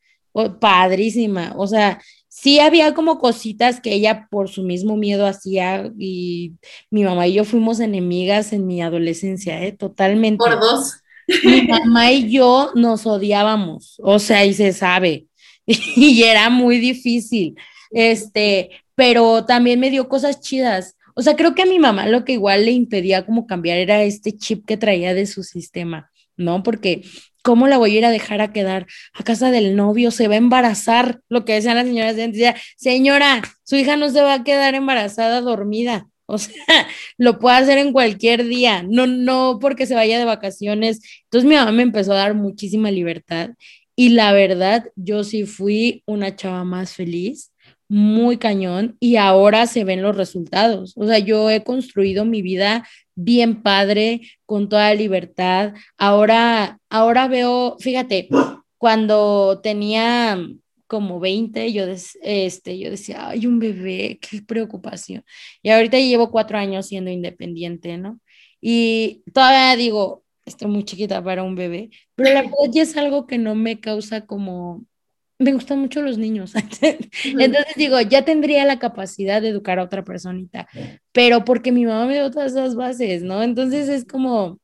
padrísima, o sea, sí había como cositas que ella por su mismo miedo hacía y mi mamá y yo fuimos enemigas en mi adolescencia, ¿eh? Totalmente. Por dos. Mi mamá y yo nos odiábamos, o sea, y se sabe, [laughs] y era muy difícil, este, pero también me dio cosas chidas. O sea, creo que a mi mamá lo que igual le impedía como cambiar era este chip que traía de su sistema, ¿no? Porque ¿cómo la voy a ir a dejar a quedar a casa del novio? Se va a embarazar, lo que decían las señoras de antes, señora, su hija no se va a quedar embarazada dormida. O [laughs] sea, lo puede hacer en cualquier día, no, no porque se vaya de vacaciones. Entonces mi mamá me empezó a dar muchísima libertad y la verdad, yo sí fui una chava más feliz, muy cañón y ahora se ven los resultados. O sea, yo he construido mi vida bien padre, con toda libertad. Ahora, ahora veo, fíjate, cuando tenía como 20, yo, este, yo decía, ay, un bebé, qué preocupación. Y ahorita llevo cuatro años siendo independiente, ¿no? Y todavía digo, estoy muy chiquita para un bebé, pero la [laughs] verdad ya es algo que no me causa como me gustan mucho los niños. [laughs] Entonces digo, ya tendría la capacidad de educar a otra personita, pero porque mi mamá me dio todas esas bases, ¿no? Entonces es como,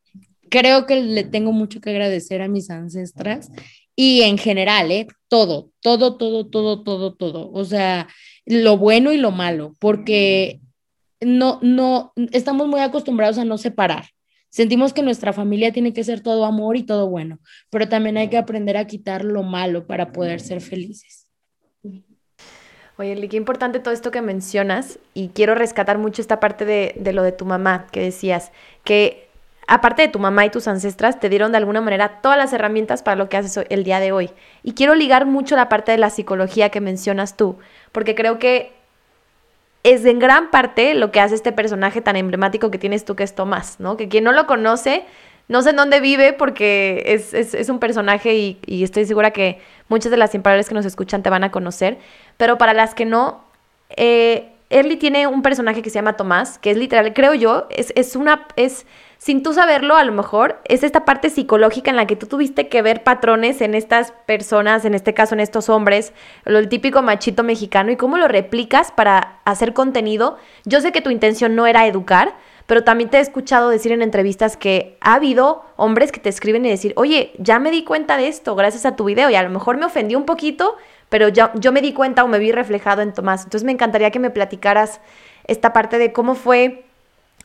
creo que le tengo mucho que agradecer a mis ancestras y en general, ¿eh? Todo, todo, todo, todo, todo, todo. O sea, lo bueno y lo malo, porque no, no, estamos muy acostumbrados a no separar. Sentimos que nuestra familia tiene que ser todo amor y todo bueno, pero también hay que aprender a quitar lo malo para poder ser felices. Oye, Eli, qué importante todo esto que mencionas y quiero rescatar mucho esta parte de, de lo de tu mamá que decías, que aparte de tu mamá y tus ancestras, te dieron de alguna manera todas las herramientas para lo que haces el día de hoy. Y quiero ligar mucho la parte de la psicología que mencionas tú, porque creo que es en gran parte lo que hace este personaje tan emblemático que tienes tú, que es Tomás, ¿no? Que quien no lo conoce, no sé en dónde vive porque es, un personaje y, estoy segura que muchas de las imparables que nos escuchan te van a conocer, pero para las que no, eh, Early tiene un personaje que se llama Tomás, que es literal, creo yo, es, es una, es sin tú saberlo, a lo mejor, es esta parte psicológica en la que tú tuviste que ver patrones en estas personas, en este caso en estos hombres, lo el típico machito mexicano, y cómo lo replicas para hacer contenido. Yo sé que tu intención no era educar, pero también te he escuchado decir en entrevistas que ha habido hombres que te escriben y decir, oye, ya me di cuenta de esto gracias a tu video, y a lo mejor me ofendí un poquito, pero ya, yo me di cuenta o me vi reflejado en Tomás. Entonces me encantaría que me platicaras esta parte de cómo fue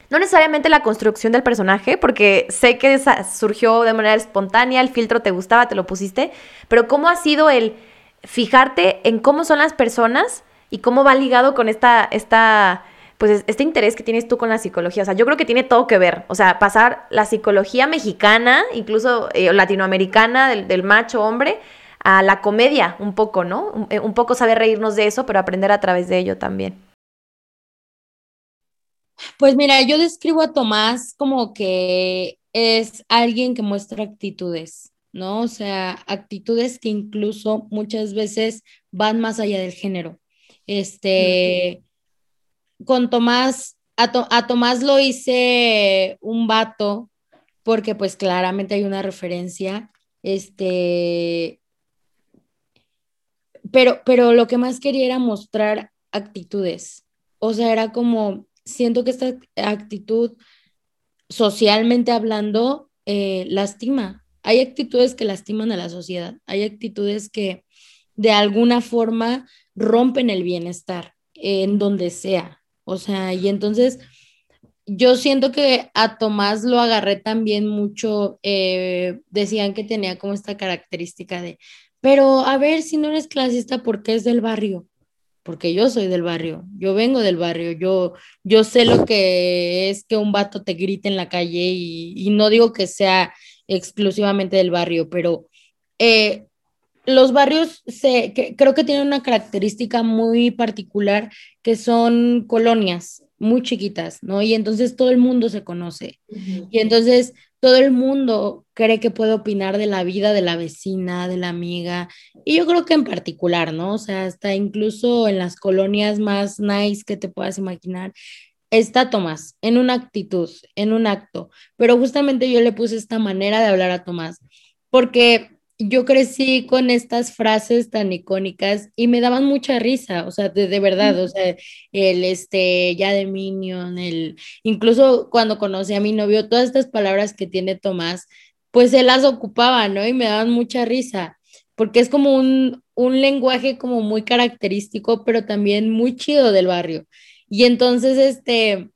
no necesariamente la construcción del personaje, porque sé que surgió de manera espontánea, el filtro te gustaba, te lo pusiste, pero cómo ha sido el fijarte en cómo son las personas y cómo va ligado con esta, esta, pues este interés que tienes tú con la psicología. O sea, yo creo que tiene todo que ver. O sea, pasar la psicología mexicana, incluso eh, latinoamericana, del, macho hombre, a la comedia, un poco, ¿no? Un, un poco saber reírnos de eso, pero aprender a través de ello también. Pues mira, yo describo a Tomás como que es alguien que muestra actitudes, ¿no? O sea, actitudes que incluso muchas veces van más allá del género. Este, con Tomás, a, Tomás lo hice un vato, porque pues claramente hay una referencia, este, pero, pero lo que más quería era mostrar actitudes. O sea, era como, siento que esta actitud, socialmente hablando, eh, lastima. Hay actitudes que lastiman a la sociedad, hay actitudes que de alguna forma rompen el bienestar en donde sea. O sea, y entonces yo siento que a Tomás lo agarré también mucho, eh, decían que tenía como esta característica de, pero a ver, si no eres clasista, ¿por qué es del barrio? Porque yo soy del barrio, yo vengo del barrio, yo, yo sé lo que es que un vato te grite en la calle y, no digo que sea exclusivamente del barrio, pero eh, los barrios se, creo que tienen una característica muy particular que son colonias muy chiquitas, ¿no? Y entonces todo el mundo se conoce. Y entonces todo el mundo cree que puede opinar de la vida de la vecina, de la amiga. Y yo creo que en particular, ¿no? O sea, hasta incluso en las colonias más nice que te puedas imaginar, está Tomás en una actitud, en un acto. Pero justamente yo le puse esta manera de hablar a Tomás, porque yo crecí con estas frases tan icónicas y me daban mucha risa, o sea, de, verdad, o sea, el este, ya de Minion, el, incluso cuando conocí a mi novio, todas estas palabras que tiene Tomás, pues él las ocupaba, ¿no? Y me daban mucha risa, porque es como un, un lenguaje como muy característico, pero también muy chido del barrio. Y entonces, este,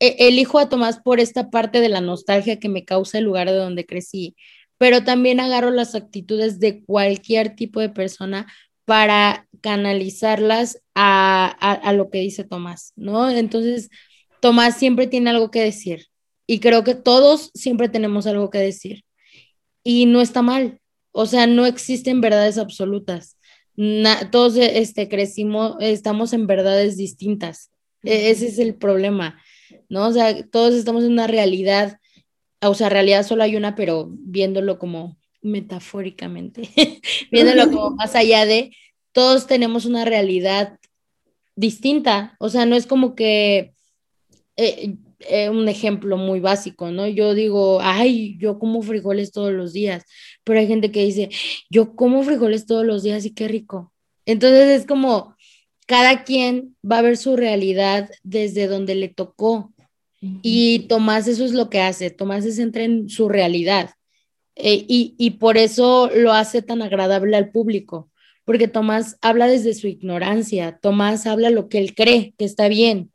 e, elijo a Tomás por esta parte de la nostalgia que me causa el lugar de donde crecí pero también agarro las actitudes de cualquier tipo de persona para canalizarlas a, lo que dice Tomás, ¿no? Entonces, Tomás siempre tiene algo que decir y creo que todos siempre tenemos algo que decir y no está mal, o sea, no existen verdades absolutas. todos este, crecimos, estamos en verdades distintas. E, ese es el problema, ¿no? O sea, todos estamos en una realidad o sea, en realidad solo hay una, pero viéndolo como metafóricamente, [laughs] viéndolo como [laughs] más allá de, todos tenemos una realidad distinta, o sea, no es como que eh, eh, un ejemplo muy básico, ¿no? Yo digo, ay, yo como frijoles todos los días, pero hay gente que dice, yo como frijoles todos los días y qué rico. Entonces es como, cada quien va a ver su realidad desde donde le tocó, y Tomás eso es lo que hace, Tomás se centra en su realidad eh, y, y por eso lo hace tan agradable al público, porque Tomás habla desde su ignorancia, Tomás habla lo que él cree que está bien.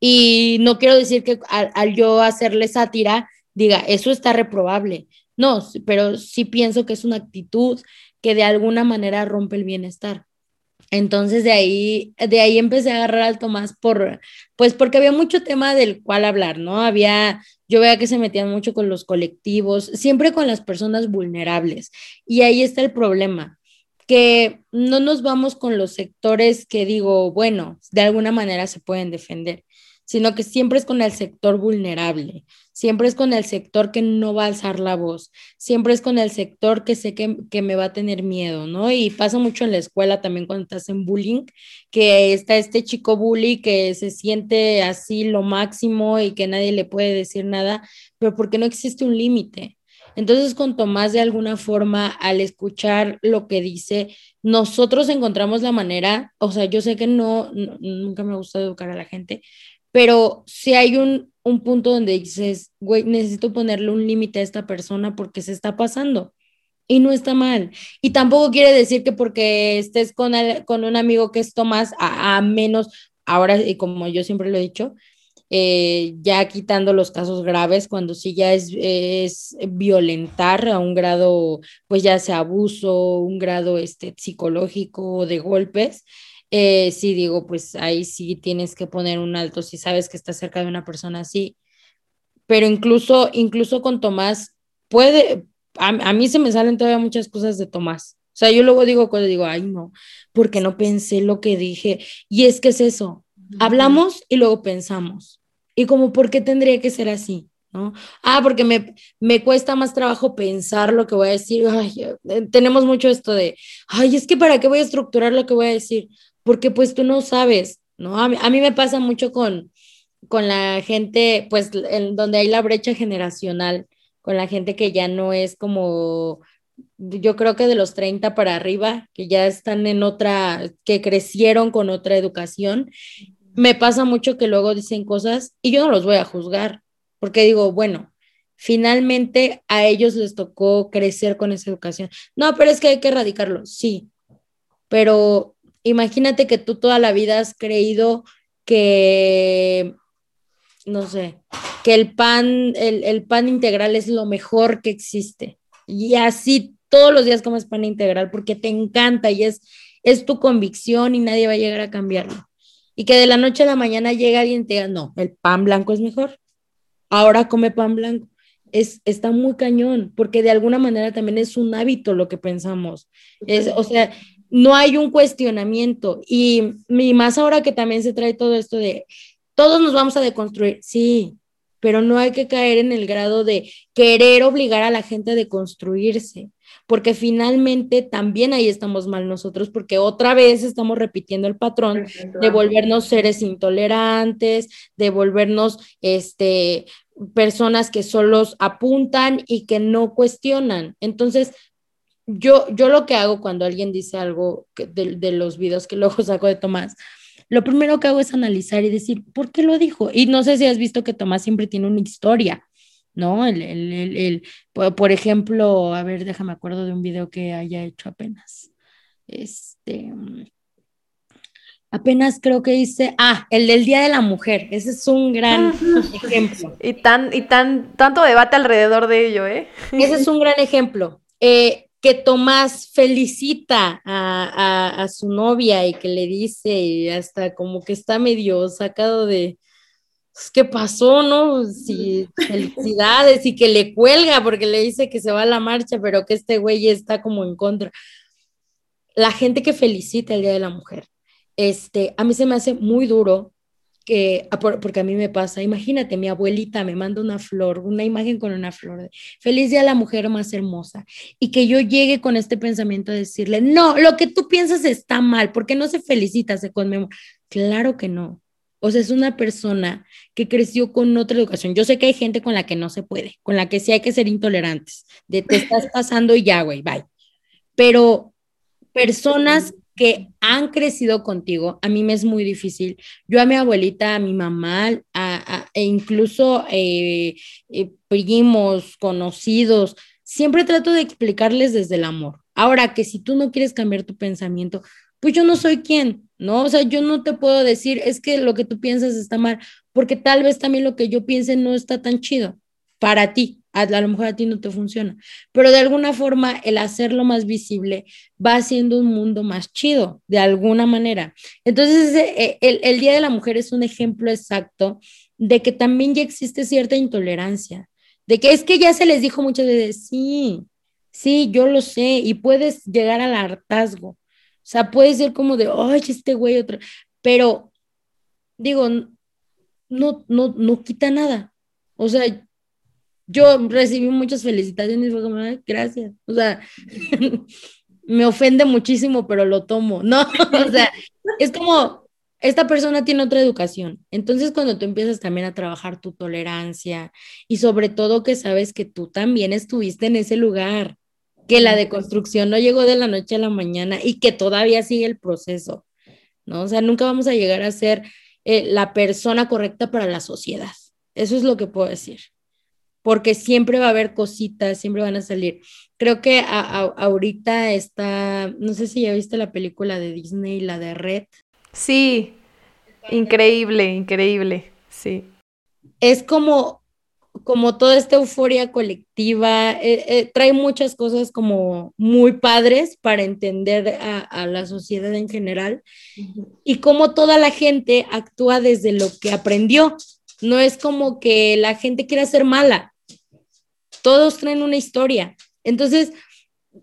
Y no quiero decir que al, al yo hacerle sátira diga, eso está reprobable. No, pero sí pienso que es una actitud que de alguna manera rompe el bienestar. Entonces de ahí, de ahí empecé a agarrar al Tomás por, pues porque había mucho tema del cual hablar, ¿no? Había, yo veía que se metían mucho con los colectivos, siempre con las personas vulnerables. Y ahí está el problema, que no nos vamos con los sectores que digo, bueno, de alguna manera se pueden defender, sino que siempre es con el sector vulnerable, siempre es con el sector que no va a alzar la voz, siempre es con el sector que sé que, que, me va a tener miedo, ¿no? Y pasa mucho en la escuela también cuando estás en bullying, que está este chico bully que se siente así lo máximo y que nadie le puede decir nada, pero porque no existe un límite. Entonces, con Tomás, de alguna forma, al escuchar lo que dice, nosotros encontramos la manera, o sea, yo sé que no, nunca me gusta educar a la gente, pero si hay un, un punto donde dices, güey, necesito ponerle un límite a esta persona porque se está pasando. Y no está mal. Y tampoco quiere decir que porque estés con, con un amigo que es Tomás, a, menos, ahora, y como yo siempre lo he dicho, eh, ya quitando los casos graves, cuando sí ya es, es, violentar a un grado, pues ya sea abuso, un grado este, psicológico de golpes, eh, sí digo, pues ahí sí tienes que poner un alto si sabes que estás cerca de una persona así. Pero incluso, incluso con Tomás, puede, a, mí se me salen todavía muchas cosas de Tomás. O sea, yo luego digo cuando digo, ay, no, porque no pensé lo que dije. Y es que es eso, hablamos y luego pensamos. Y como, ¿por qué tendría que ser así? ¿No? Ah, porque me, me cuesta más trabajo pensar lo que voy a decir. Eh, tenemos mucho esto de, ay, es que para qué voy a estructurar lo que voy a decir porque pues tú no sabes, ¿no? A mí, a mí me pasa mucho con, con la gente, pues en donde hay la brecha generacional, con la gente que ya no es como, yo creo que de los 30 para arriba, que ya están en otra, que crecieron con otra educación. Me pasa mucho que luego dicen cosas y yo no los voy a juzgar, porque digo, bueno, finalmente a ellos les tocó crecer con esa educación. No, pero es que hay que erradicarlo, sí, pero imagínate que tú toda la vida has creído que, no sé, que el pan, el, pan integral es lo mejor que existe. Y así todos los días comes pan integral porque te encanta y es, es tu convicción y nadie va a llegar a cambiarlo. Y que de la noche a la mañana llega alguien y te diga, no, el pan blanco es mejor. Ahora come pan blanco. es, está muy cañón, porque de alguna manera también es un hábito lo que pensamos. Es, o sea, no hay un cuestionamiento. Y, y más ahora que también se trae todo esto de todos nos vamos a deconstruir, sí, pero no hay que caer en el grado de querer obligar a la gente a deconstruirse, porque finalmente también ahí estamos mal nosotros, porque otra vez estamos repitiendo el patrón de volvernos seres intolerantes, de volvernos este, personas que solo apuntan y que no cuestionan. Entonces, yo, yo lo que hago cuando alguien dice algo de, de los videos que luego [laughs] saco de Tomás, lo primero que hago es analizar y decir, ¿por qué lo dijo? Y no sé si has visto que Tomás siempre tiene una historia, ¿no? El, el, el, el por, ejemplo, a ver, déjame acuerdo de un video que haya hecho apenas. Este, apenas creo que dice, ah, el del Día de la Mujer, ese es un gran ejemplo. Y tan, y tan, tanto debate alrededor de ello, ¿eh? Ese es un gran ejemplo. Eh, que Tomás felicita a, su novia y que le dice, hasta como que está medio sacado de, pues, ¿qué pasó, no? Sí, felicidades y que le cuelga porque le dice que se va a la marcha, pero que este güey está como en contra. La gente que felicita el Día de la Mujer, este, a mí se me hace muy duro que, ah, porque a mí me pasa, imagínate, mi abuelita me manda una flor, una imagen con una flor, feliz día a la mujer más hermosa, y que yo llegue con este pensamiento de decirle, no, lo que tú piensas está mal, porque no se felicita, se conmemora. Claro que no. O sea, es una persona que creció con otra educación. Yo sé que hay gente con la que no se puede, con la que sí hay que ser intolerantes, de te estás [laughs] pasando y ya, güey, bye. Pero personas que han crecido contigo, a mí me es muy difícil. Yo a mi abuelita, a mi mamá, e incluso eh, eh, primos, conocidos, siempre trato de explicarles desde el amor. Ahora que si tú no quieres cambiar tu pensamiento, pues yo no soy quien, ¿no? O sea, yo no te puedo decir, es que lo que tú piensas está mal, porque tal vez también lo que yo piense no está tan chido para ti a, lo mejor a ti no te funciona, pero de alguna forma el hacerlo más visible va haciendo un mundo más chido, de alguna manera. Entonces, eh, el, el Día de la Mujer es un ejemplo exacto de que también ya existe cierta intolerancia, de que es que ya se les dijo muchas veces, sí, sí, yo lo sé, y puedes llegar al hartazgo. O sea, puede ser como de, ay, este güey, otro, pero digo, no, no, no quita nada. O sea, yo recibí muchas felicitaciones y fue como, gracias. O sea, [laughs] me ofende muchísimo, pero lo tomo, ¿no? [laughs] o sea, es como, esta persona tiene otra educación. Entonces, cuando tú empiezas también a trabajar tu tolerancia y sobre todo que sabes que tú también estuviste en ese lugar, que la deconstrucción no llegó de la noche a la mañana y que todavía sigue el proceso, ¿no? O sea, nunca vamos a llegar a ser eh, la persona correcta para la sociedad. Eso es lo que puedo decir porque siempre va a haber cositas, siempre van a salir. Creo que ahorita está, no sé si ya viste la película de Disney, la de Red. Sí, increíble, increíble, sí. Es como, como toda esta euforia colectiva, eh, eh, trae muchas cosas como muy padres para entender a, la sociedad en general y cómo toda la gente actúa desde lo que aprendió. No es como que la gente quiera ser mala, todos traen una historia. Entonces,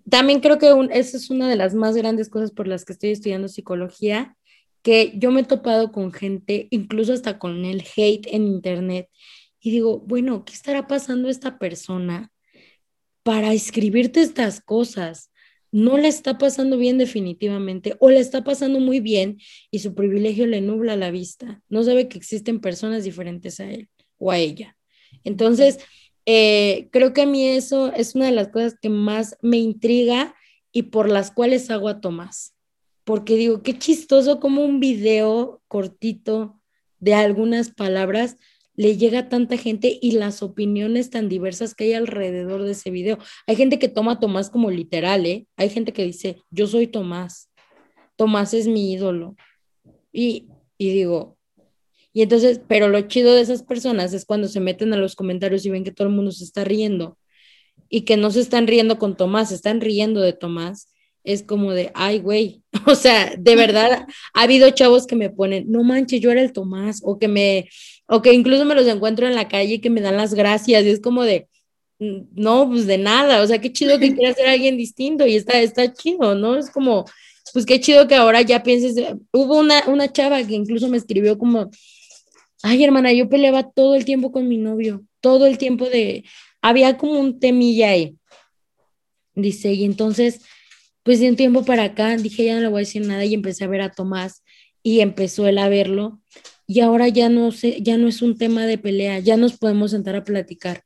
también creo que esa es una de las más grandes cosas por las que estoy estudiando psicología, que yo me he topado con gente, incluso hasta con el hate en internet, y digo, bueno, ¿qué estará pasando esta persona para escribirte estas cosas? No le está pasando bien definitivamente, o le está pasando muy bien y su privilegio le nubla la vista. No sabe que existen personas diferentes a él o a ella. Entonces, eh, creo que a mí eso es una de las cosas que más me intriga y por las cuales hago a Tomás. Porque digo, qué chistoso como un video cortito de algunas palabras le llega a tanta gente y las opiniones tan diversas que hay alrededor de ese video. Hay gente que toma a Tomás como literal, ¿eh? Hay gente que dice, yo soy Tomás, Tomás es mi ídolo. Y, y digo, y entonces, pero lo chido de esas personas es cuando se meten a los comentarios y ven que todo el mundo se está riendo y que no se están riendo con Tomás, se están riendo de Tomás. Es como de, ay, güey, [laughs] o sea, de verdad, ha habido chavos que me ponen, no manches, yo era el Tomás, o que me, o que incluso me los encuentro en la calle y que me dan las gracias, y es como de, no, pues de nada, o sea, qué chido que quieras ser alguien distinto y está, está chido, ¿no? Es como, pues qué chido que ahora ya pienses, hubo una, una chava que incluso me escribió como, ay hermana, yo peleaba todo el tiempo con mi novio, todo el tiempo de, había como un temilla ahí, dice, y entonces, pues de un tiempo para acá, dije, ya no le voy a decir nada y empecé a ver a Tomás y empezó él a verlo y ahora ya no sé, ya no es un tema de pelea, ya nos podemos sentar a platicar.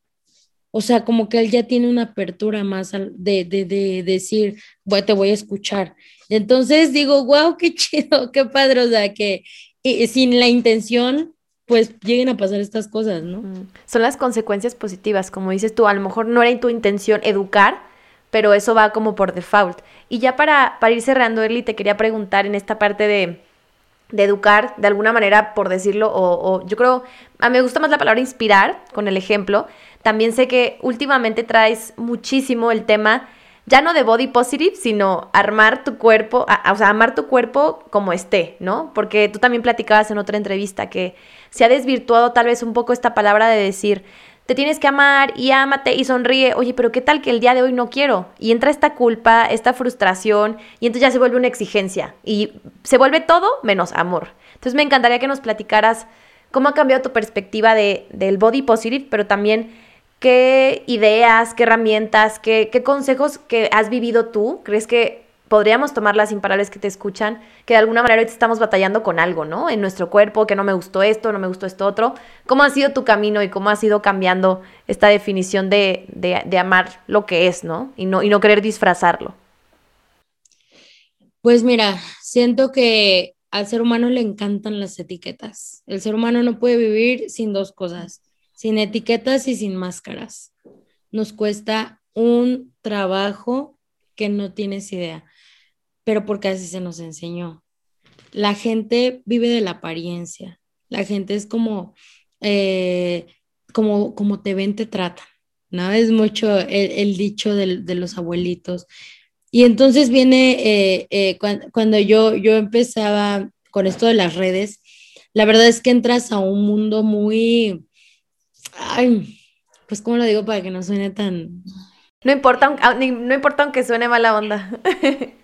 O sea, como que él ya tiene una apertura más de, de, de decir, te voy a escuchar. Entonces digo, wow, qué [laughs] chido, qué padre, o sea, que sin la intención, pues lleguen a pasar estas cosas, ¿no? Son las consecuencias positivas, como dices tú, a lo mejor no era tu intención educar, pero eso va como por default. Y ya para, para ir cerrando, Erly, te quería preguntar en esta parte de, de educar, de alguna manera, por decirlo, o, o yo creo, a mí me gusta más la palabra inspirar con el ejemplo. También sé que últimamente traes muchísimo el tema ya no de body positive, sino armar tu cuerpo, o sea, amar tu cuerpo como esté, ¿no? Porque tú también platicabas en otra entrevista que se ha desvirtuado tal vez un poco esta palabra de decir, te tienes que amar y ámate y sonríe, oye, pero ¿qué tal que el día de hoy no quiero? Y entra esta culpa, esta frustración y entonces ya se vuelve una exigencia y se vuelve todo menos amor. Entonces me encantaría que nos platicaras cómo ha cambiado tu perspectiva de, del body positive, pero también ¿Qué ideas, qué herramientas, qué, consejos que has vivido tú crees que podríamos tomar las imparables que te escuchan, que de alguna manera estamos batallando con algo, ¿no? En nuestro cuerpo, que no me gustó esto, no me gustó esto otro. ¿Cómo ha sido tu camino y cómo ha sido cambiando esta definición de, de, amar lo que es, ¿no? Y, ¿no? y no querer disfrazarlo. Pues mira, siento que al ser humano le encantan las etiquetas. El ser humano no puede vivir sin dos cosas, sin etiquetas y sin máscaras. Nos cuesta un trabajo que no tienes idea, pero porque así se nos enseñó. La gente vive de la apariencia, la gente es como, eh, como, como te ven, te tratan, ¿no? Es mucho el, dicho de, los abuelitos. Y entonces viene, eh, eh, cuando, yo, yo empezaba con esto de las redes, la verdad es que entras a un mundo muy, ay, pues cómo lo digo para que no suene tan... No importa, ah, no importa aunque suene mala onda. [laughs]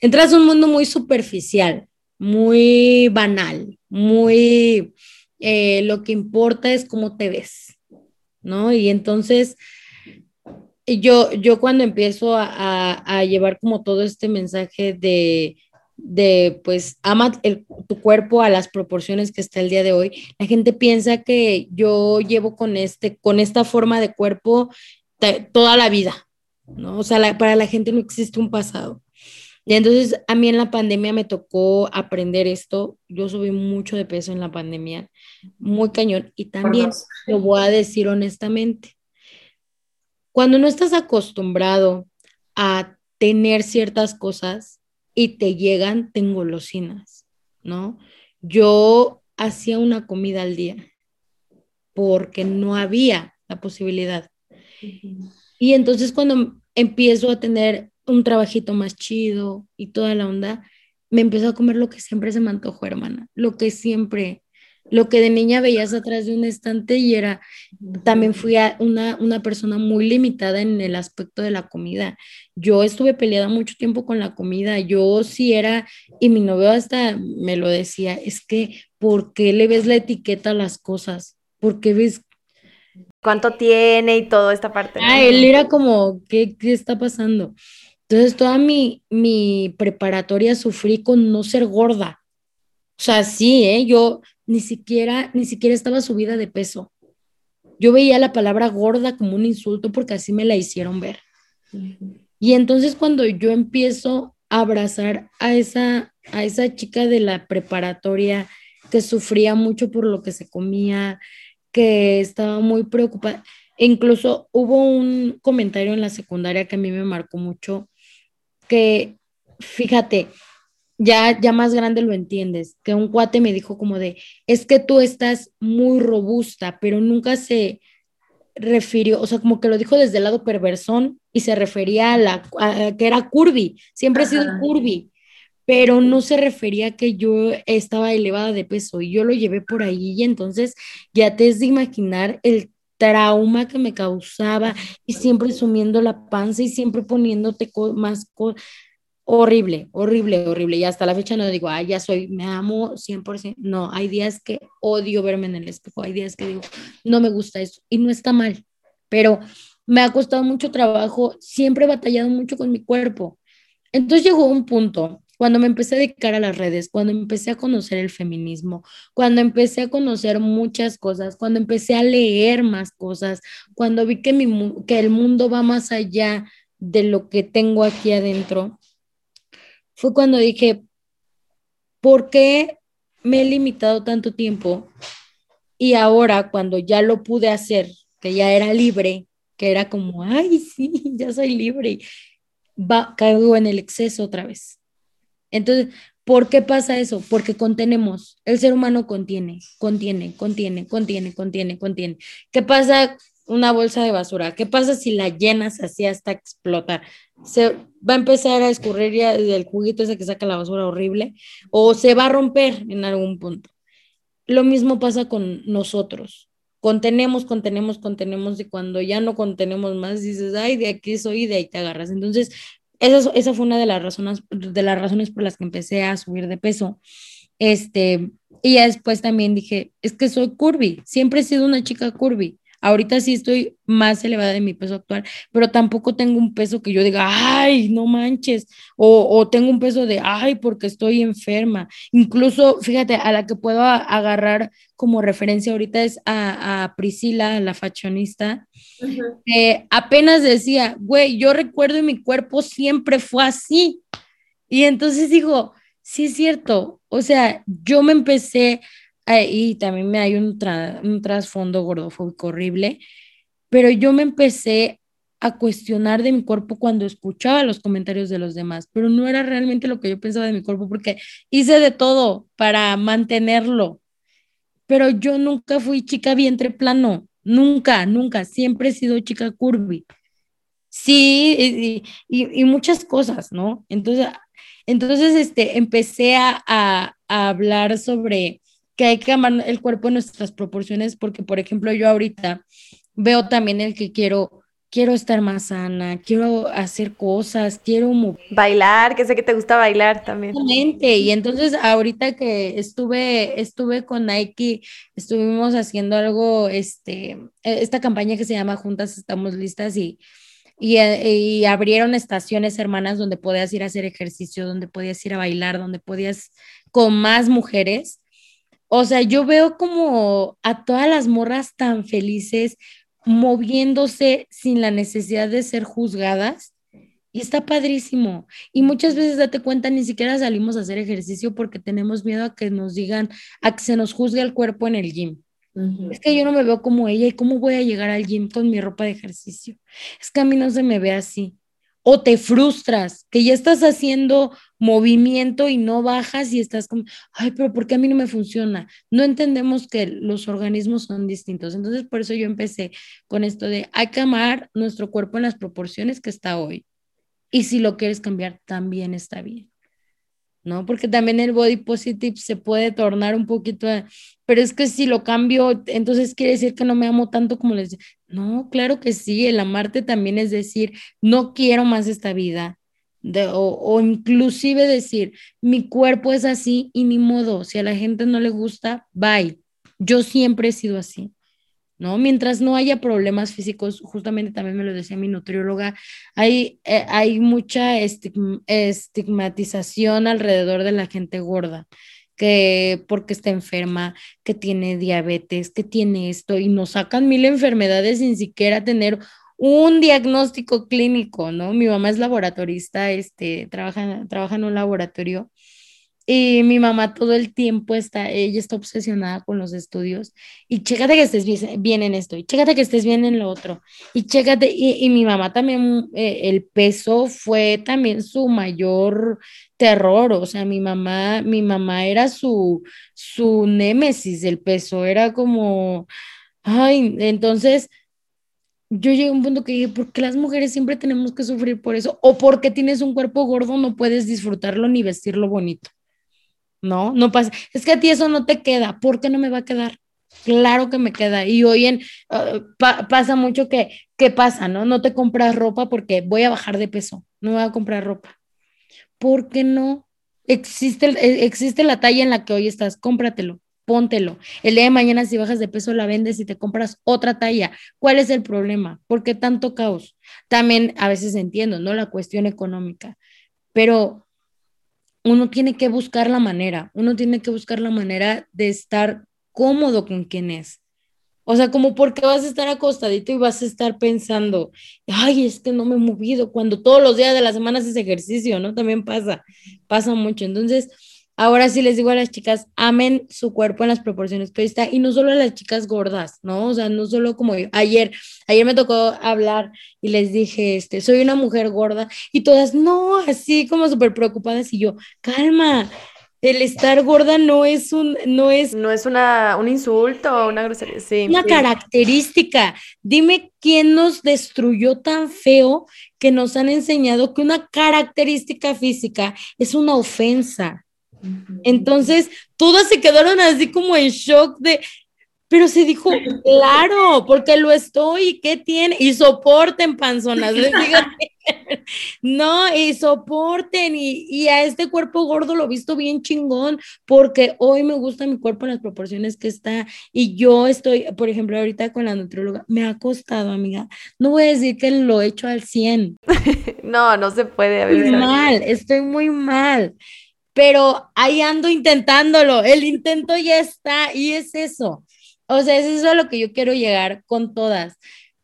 Entras a un mundo muy superficial, muy banal, muy... Eh, lo que importa es cómo te ves, ¿no? Y entonces yo, yo cuando empiezo a llevar como todo este mensaje de de pues ama tu cuerpo a las proporciones que está el día de hoy. La gente piensa que yo llevo con este con esta forma de cuerpo toda la vida, ¿no? O sea, para la gente no existe un pasado. Y entonces a mí en la pandemia me tocó aprender esto. Yo subí mucho de peso en la pandemia, muy cañón. Y también lo voy a decir honestamente. Cuando no estás acostumbrado a tener ciertas cosas, y te llegan, te engolosinas, ¿no? Yo hacía una comida al día porque no había la posibilidad. Y entonces cuando empiezo a tener un trabajito más chido y toda la onda, me empiezo a comer lo que siempre se me antojó, hermana, lo que siempre, lo que de niña veías atrás de un estante y era, también fui una, una persona muy limitada en el aspecto de la comida. Yo estuve peleada mucho tiempo con la comida, yo sí era, y mi novio hasta me lo decía, es que, ¿por qué le ves la etiqueta a las cosas? ¿Por qué ves cuánto tiene y toda esta parte. Ah, él era como, ¿qué, ¿qué, está pasando? Entonces, toda mi, mi preparatoria sufrí con no ser gorda. O sea, sí, ¿eh? Yo ni siquiera, ni siquiera estaba subida de peso. Yo veía la palabra gorda como un insulto porque así me la hicieron ver. Y entonces cuando yo empiezo a abrazar a esa, a esa chica de la preparatoria que sufría mucho por lo que se comía, que estaba muy preocupada, e incluso hubo un comentario en la secundaria que a mí me marcó mucho, que fíjate, ya, ya más grande lo entiendes, que un cuate me dijo como de, es que tú estás muy robusta, pero nunca se refirió, o sea, como que lo dijo desde el lado perversón y se refería a la, que era curvy, siempre he sido curvy, pero no se refería a que yo estaba elevada de peso y yo lo llevé por ahí y entonces ya te es de imaginar el trauma que me causaba y siempre sumiendo la panza y siempre poniéndote más cosas. Horrible, horrible, horrible. Y hasta la fecha no digo, ay, ya soy, me amo 100%. No, hay días que odio verme en el espejo, hay días que digo, no me gusta eso. Y no está mal, pero me ha costado mucho trabajo, siempre he batallado mucho con mi cuerpo. Entonces llegó un punto cuando me empecé a dedicar a las redes, cuando empecé a conocer el feminismo, cuando empecé a conocer muchas cosas, cuando empecé a leer más cosas, cuando vi que, mi, que el mundo va más allá de lo que tengo aquí adentro, fue cuando dije, ¿por qué me he limitado tanto tiempo? Y ahora, cuando ya lo pude hacer, que ya era libre, que era como, ay, sí, ya soy libre, va, caigo en el exceso otra vez. Entonces, ¿por qué pasa eso? Porque contenemos. El ser humano contiene, contiene, contiene, contiene, contiene, contiene. ¿Qué pasa una bolsa de basura? ¿Qué pasa si la llenas así hasta explotar? Se va a empezar a escurrir ya del juguito ese que saca la basura horrible o se va a romper en algún punto. Lo mismo pasa con nosotros. Contenemos, contenemos, contenemos y cuando ya no contenemos más dices, ay, de aquí soy de ahí te agarras. Entonces, esa, esa fue una de las, razones, de las razones por las que empecé a subir de peso. Este, y ya después también dije, es que soy curvy, siempre he sido una chica curvy. Ahorita sí estoy más elevada de mi peso actual, pero tampoco tengo un peso que yo diga, ay, no manches, o, o tengo un peso de, ay, porque estoy enferma. Incluso, fíjate, a la que puedo agarrar como referencia ahorita es a, a Priscila, la fashionista, que apenas decía, güey, yo recuerdo en mi cuerpo siempre fue así. Y entonces digo, sí es cierto, o sea, yo me empecé y también me hay un, un trasfondo gordofóbico horrible, pero yo me empecé a cuestionar de mi cuerpo cuando escuchaba los comentarios de los demás, pero no era realmente lo que yo pensaba de mi cuerpo porque hice de todo para mantenerlo, pero yo nunca fui chica vientre plano, nunca, nunca, siempre he sido chica curvy. Sí, y, y, muchas cosas, ¿no? Entonces, entonces este, empecé a, a hablar sobre que hay que amar el cuerpo en nuestras proporciones, porque, por ejemplo, yo ahorita veo también el que quiero, quiero estar más sana, quiero hacer cosas, quiero bailar, que sé que te gusta bailar también. Exactamente, y entonces ahorita que estuve, estuve con Nike, estuvimos haciendo algo, este, e, esta campaña que se llama Juntas Estamos Listas y... Y, y, abrieron estaciones hermanas donde podías ir a hacer ejercicio, donde podías ir a bailar, donde podías con más mujeres. O sea, yo veo como a todas las morras tan felices moviéndose sin la necesidad de ser juzgadas. Y está padrísimo. Y muchas veces date cuenta, ni siquiera salimos a hacer ejercicio porque tenemos miedo a que nos digan, a que se nos juzgue el cuerpo en el gym. Es que yo no me veo como ella y cómo voy a llegar al gym con mi ropa de ejercicio. Es que a mí no se me ve así o te frustras, que ya estás haciendo movimiento y no bajas y estás como, ay, pero ¿por qué a mí no me funciona? No entendemos que los organismos son distintos. Entonces, por eso yo empecé con esto de, hay que amar nuestro cuerpo en las proporciones que está hoy. Y si lo quieres cambiar, también está bien. ¿No? Porque también el body positive se puede tornar un poquito, pero es que si lo cambio, entonces quiere decir que no me amo tanto como les No, claro que sí, el amarte también es decir, no quiero más esta vida. De, o, o inclusive decir, mi cuerpo es así y ni modo, si a la gente no le gusta, bye. Yo siempre he sido así. ¿No? Mientras no haya problemas físicos, justamente también me lo decía mi nutrióloga, hay, eh, hay mucha estigmatización alrededor de la gente gorda, que porque está enferma, que tiene diabetes, que tiene esto, y nos sacan mil enfermedades sin siquiera tener un diagnóstico clínico, ¿no? Mi mamá es laboratorista, este, trabaja, trabaja en un laboratorio y mi mamá todo el tiempo está, ella está obsesionada con los estudios. Y chécate que estés bien en esto, y chécate que estés bien en lo otro. Y chécate, y, mi mamá también, eh, el peso fue también su mayor terror. O sea, mi mamá, mi mamá era su, su némesis, el peso era como, ay, entonces yo llegué a un punto que dije, ¿por qué las mujeres siempre tenemos que sufrir por eso? O porque tienes un cuerpo gordo no puedes disfrutarlo ni vestirlo bonito. ¿No? No pasa. Es que a ti eso no te queda. ¿Por qué no me va a quedar? claro que me queda. Y hoy en, ah, pasa mucho que, ¿qué pasa? No? no te compras ropa porque voy a bajar de peso, no voy a comprar ropa. ¿Por qué no? Existe, e, existe la talla en la que hoy estás, cómpratelo, póntelo. El día de mañana si bajas de peso la vendes y te compras otra talla. ¿Cuál es el problema? ¿Por qué tanto caos? También a veces entiendo, ¿no? La cuestión económica, pero uno tiene que buscar la manera, uno tiene que buscar la manera de estar cómodo con quien es. O sea, como porque vas a estar acostadito y vas a estar pensando, ay, es que no me he movido, cuando todos los días de la semana haces ejercicio, ¿no? También pasa, pasa mucho. Entonces, Ahora sí les digo a las chicas, amen su cuerpo en las proporciones que está y no solo a las chicas gordas, ¿no? O sea, no solo como yo. Ayer, ayer me tocó hablar y les dije, este, soy una mujer gorda y todas, no, así como súper preocupadas y yo, calma, el estar gorda no es un, no es... No es una, un insulto o una grosería, sí. Una característica. Dime quién nos destruyó tan feo que nos han enseñado que una característica física es una ofensa. Entonces, todas se quedaron así como en shock de, pero se dijo, claro, porque lo estoy, ¿qué tiene? Y soporten, panzonas, les digo. [laughs] no, y soporten, y, y, a este cuerpo gordo lo he visto bien chingón, porque hoy me gusta mi cuerpo en las proporciones que está, y yo estoy, por ejemplo, ahorita con la nutrióloga, me ha costado, amiga, no voy a decir que lo he hecho al 100. [laughs] no, no se puede. Veces. mal, estoy muy mal pero ahí ando intentándolo, el intento ya está y es eso. O sea, es eso a lo que yo quiero llegar con todas.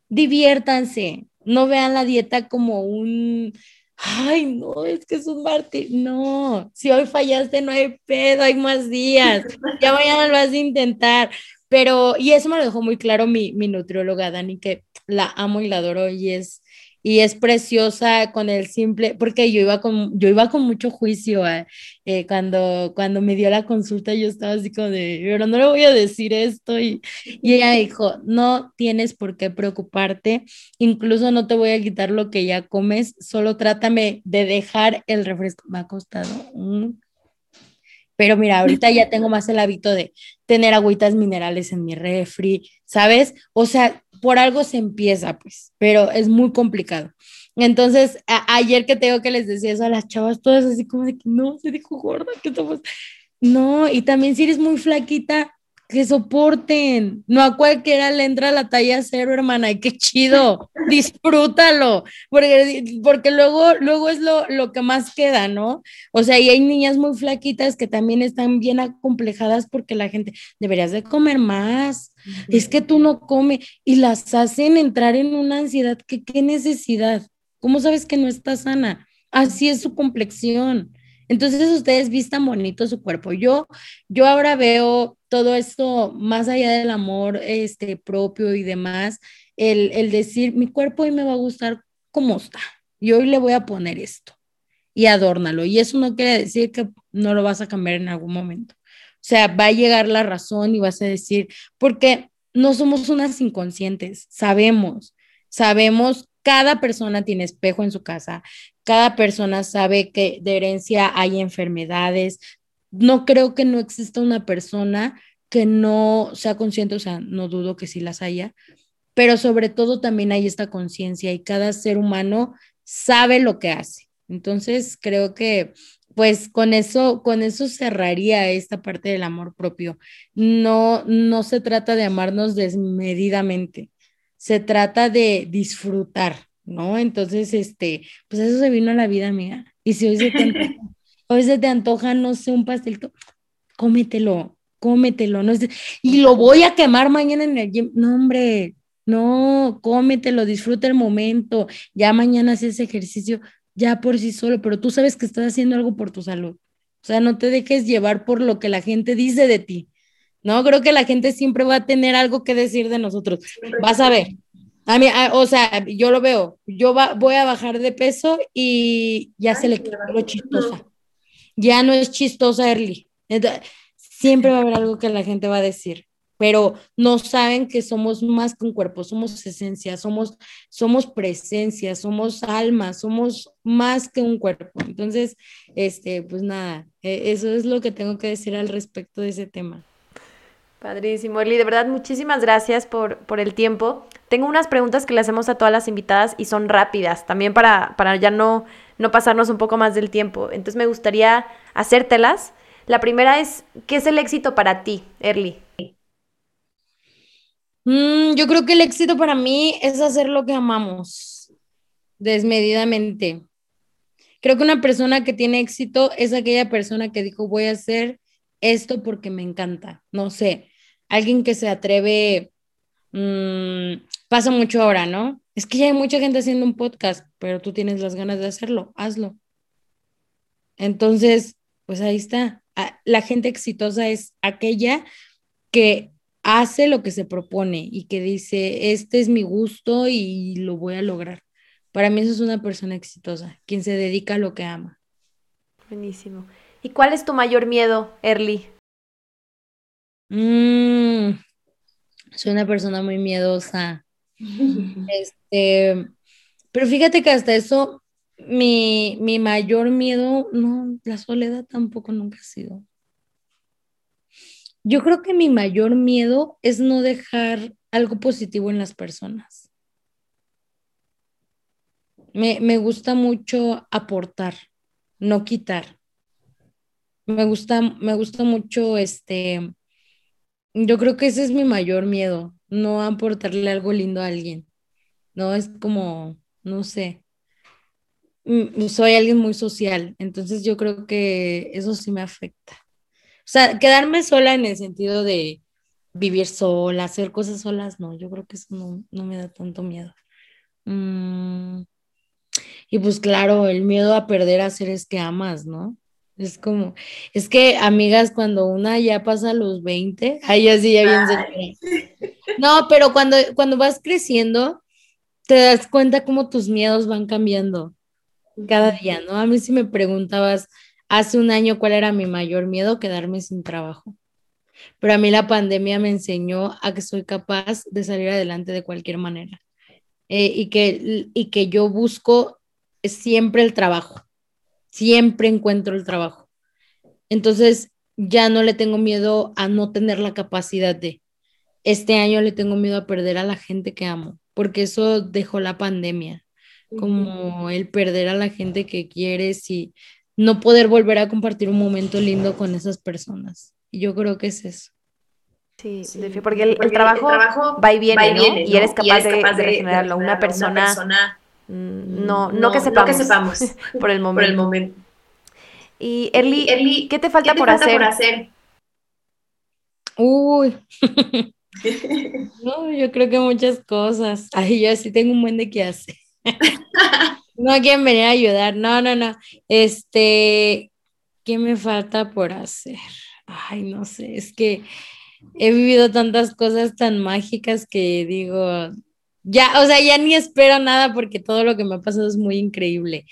Diviértanse, no vean la dieta como un, ay, no, es que es un martir. No, si hoy fallaste, no hay pedo, hay más días. Ya mañana lo vas a intentar. Pero, y eso me lo dejó muy claro mi, mi nutrióloga, Dani, que la amo y la adoro y es y es preciosa con el simple, porque yo iba con, yo iba con mucho juicio eh, eh, cuando, cuando me dio la consulta, yo estaba así como de, pero no le voy a decir esto, y, y ella dijo, no tienes por qué preocuparte, incluso no te voy a quitar lo que ya comes, solo trátame de dejar el refresco, me ha costado pero mira, ahorita ya tengo más el hábito de tener agüitas minerales en mi refri, ¿sabes? O sea, por algo se empieza, pues, pero es muy complicado. Entonces, ayer que tengo que les decía eso a las chavas, todas así como de que no, se dijo gorda, que somos. No, y también si eres muy flaquita, que soporten. No a cualquiera le entra la talla cero, hermana, y qué chido. [laughs] Disfrútalo, porque, porque luego, luego es lo, lo que más queda, ¿no? O sea, y hay niñas muy flaquitas que también están bien acomplejadas porque la gente, deberías de comer más. Es que tú no comes y las hacen entrar en una ansiedad. que qué necesidad? ¿Cómo sabes que no está sana? Así es su complexión. Entonces ustedes vistan bonito su cuerpo. Yo, yo ahora veo todo esto más allá del amor este, propio y demás, el, el decir, mi cuerpo hoy me va a gustar como está, y hoy le voy a poner esto, y adórnalo. Y eso no quiere decir que no lo vas a cambiar en algún momento. O sea, va a llegar la razón y vas a decir, porque no somos unas inconscientes, sabemos, sabemos, cada persona tiene espejo en su casa, cada persona sabe que de herencia hay enfermedades. No creo que no exista una persona que no sea consciente, o sea, no dudo que sí las haya, pero sobre todo también hay esta conciencia y cada ser humano sabe lo que hace. Entonces, creo que pues con eso, con eso cerraría esta parte del amor propio. No, no se trata de amarnos desmedidamente, se trata de disfrutar, ¿no? Entonces, este, pues eso se vino a la vida mía. Y si hoy se [laughs] hoy se te antoja, no sé, un pastelito, cómetelo, cómetelo, no y lo voy a quemar mañana en el gym. No, hombre, no, cómetelo, disfruta el momento, ya mañana haces ejercicio, ya por sí solo, pero tú sabes que estás haciendo algo por tu salud. O sea, no te dejes llevar por lo que la gente dice de ti. No, creo que la gente siempre va a tener algo que decir de nosotros. Vas a ver, a mí, o sea, yo lo veo, yo voy a bajar de peso y ya se le quedó lo chistosa. Ya no es chistosa Early. siempre va a haber algo que la gente va a decir, pero no saben que somos más que un cuerpo, somos esencia, somos, somos presencia, somos alma, somos más que un cuerpo. Entonces, este, pues nada, e, eso es lo que tengo que decir al respecto de ese tema. Padrísimo, Eli. De verdad, muchísimas gracias por, por el tiempo. Tengo unas preguntas que le hacemos a todas las invitadas y son rápidas, también para, para ya no, no pasarnos un poco más del tiempo. Entonces me gustaría hacértelas. La primera es, ¿qué es el éxito para ti, Erly? Mm, yo creo que el éxito para mí es hacer lo que amamos desmedidamente. Creo que una persona que tiene éxito es aquella persona que dijo, voy a hacer esto porque me encanta. No sé, alguien que se atreve, mm, pasa mucho ahora, ¿no? Es que ya hay mucha gente haciendo un podcast, pero tú tienes las ganas de hacerlo, hazlo. Entonces, pues ahí está. Ah, la gente exitosa es aquella que hace lo que se propone y que dice, este es mi gusto y lo voy a lograr. Para mí eso es una persona exitosa, quien se dedica a lo que ama. Buenísimo. ¿Y cuál es tu mayor miedo, Erly? Mm, soy una persona muy miedosa. [laughs] este, pero fíjate que hasta eso, mi, mi mayor miedo, no, la soledad tampoco nunca ha sido. Yo creo que mi mayor miedo es no dejar algo positivo en las personas. Me, me gusta mucho aportar, no quitar. Me gusta, me gusta mucho este, yo creo que ese es mi mayor miedo, no aportarle algo lindo a alguien. No es como, no sé, mm, soy alguien muy social, entonces yo creo que eso sí me afecta. O sea, quedarme sola en el sentido de vivir sola, hacer cosas solas, no, yo creo que eso no, me da tanto miedo. Mm, y pues claro, el miedo a perder a seres que amas, ¿no? Es como, es que amigas, cuando una ya pasa los 20, ahí así ya bien No, pero cuando, cuando vas creciendo, te das cuenta cómo tus miedos van cambiando cada día, ¿no? A mí si me preguntabas hace un año cuál era mi mayor miedo, quedarme sin trabajo. Pero a mí la pandemia me enseñó a que soy capaz de salir adelante de cualquier manera eh, y, que, y que yo busco siempre el trabajo siempre encuentro el trabajo. Entonces, ya no le tengo miedo a no tener la capacidad de. Este año le tengo miedo a perder a la gente que amo, porque eso dejó la pandemia, como el perder a la gente que quieres y no poder volver a compartir un momento lindo con esas personas. Y yo creo que es eso. Sí, porque, el, trabajo va y viene, y, eres capaz, de, regenerarlo. Una persona no, no, que sepamos. que sepamos. [laughs] por el momento. Por el momento. Y Erly, ¿qué te falta, por, hacer? Uy. [laughs] no, yo creo que muchas cosas. Ay, yo sí tengo un buen de qué hacer. [laughs] no quieren venir a ayudar. No, no, no. Este, ¿qué me falta por hacer? Ay, no sé, es que he vivido tantas cosas tan mágicas que digo, ya, o sea, ya ni espero nada porque todo lo que me ha pasado es muy increíble.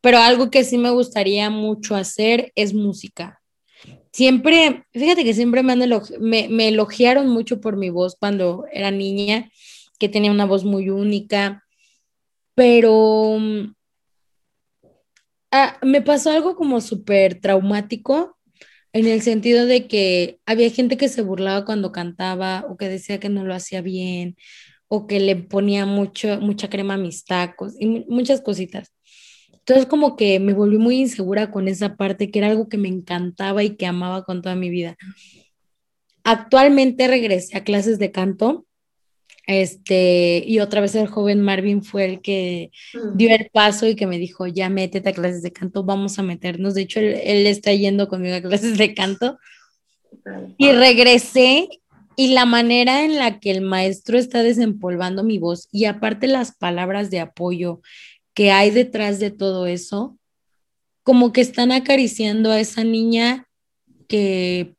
Pero algo que sí me gustaría mucho hacer es música. Siempre, fíjate que siempre me, me, elogiaron mucho por mi voz cuando era niña, que tenía una voz muy única, pero mm, ah, me pasó algo como súper traumático en el sentido de que había gente que se burlaba cuando cantaba o que decía que no lo hacía bien o que le ponía mucho, mucha crema a mis tacos y muchas cositas. Entonces como que me volví muy insegura con esa parte que era algo que me encantaba y que amaba con toda mi vida. Actualmente regresé a clases de canto. Este, y otra vez el joven Marvin fue el que mm. dio el paso y que me dijo, ya métete a clases de canto, vamos a meternos. De hecho, él, él está yendo conmigo a clases de canto. Y regresé y la manera en la que el maestro está desempolvando mi voz y aparte las palabras de apoyo que hay detrás de todo eso, como que están acariciando a esa niña que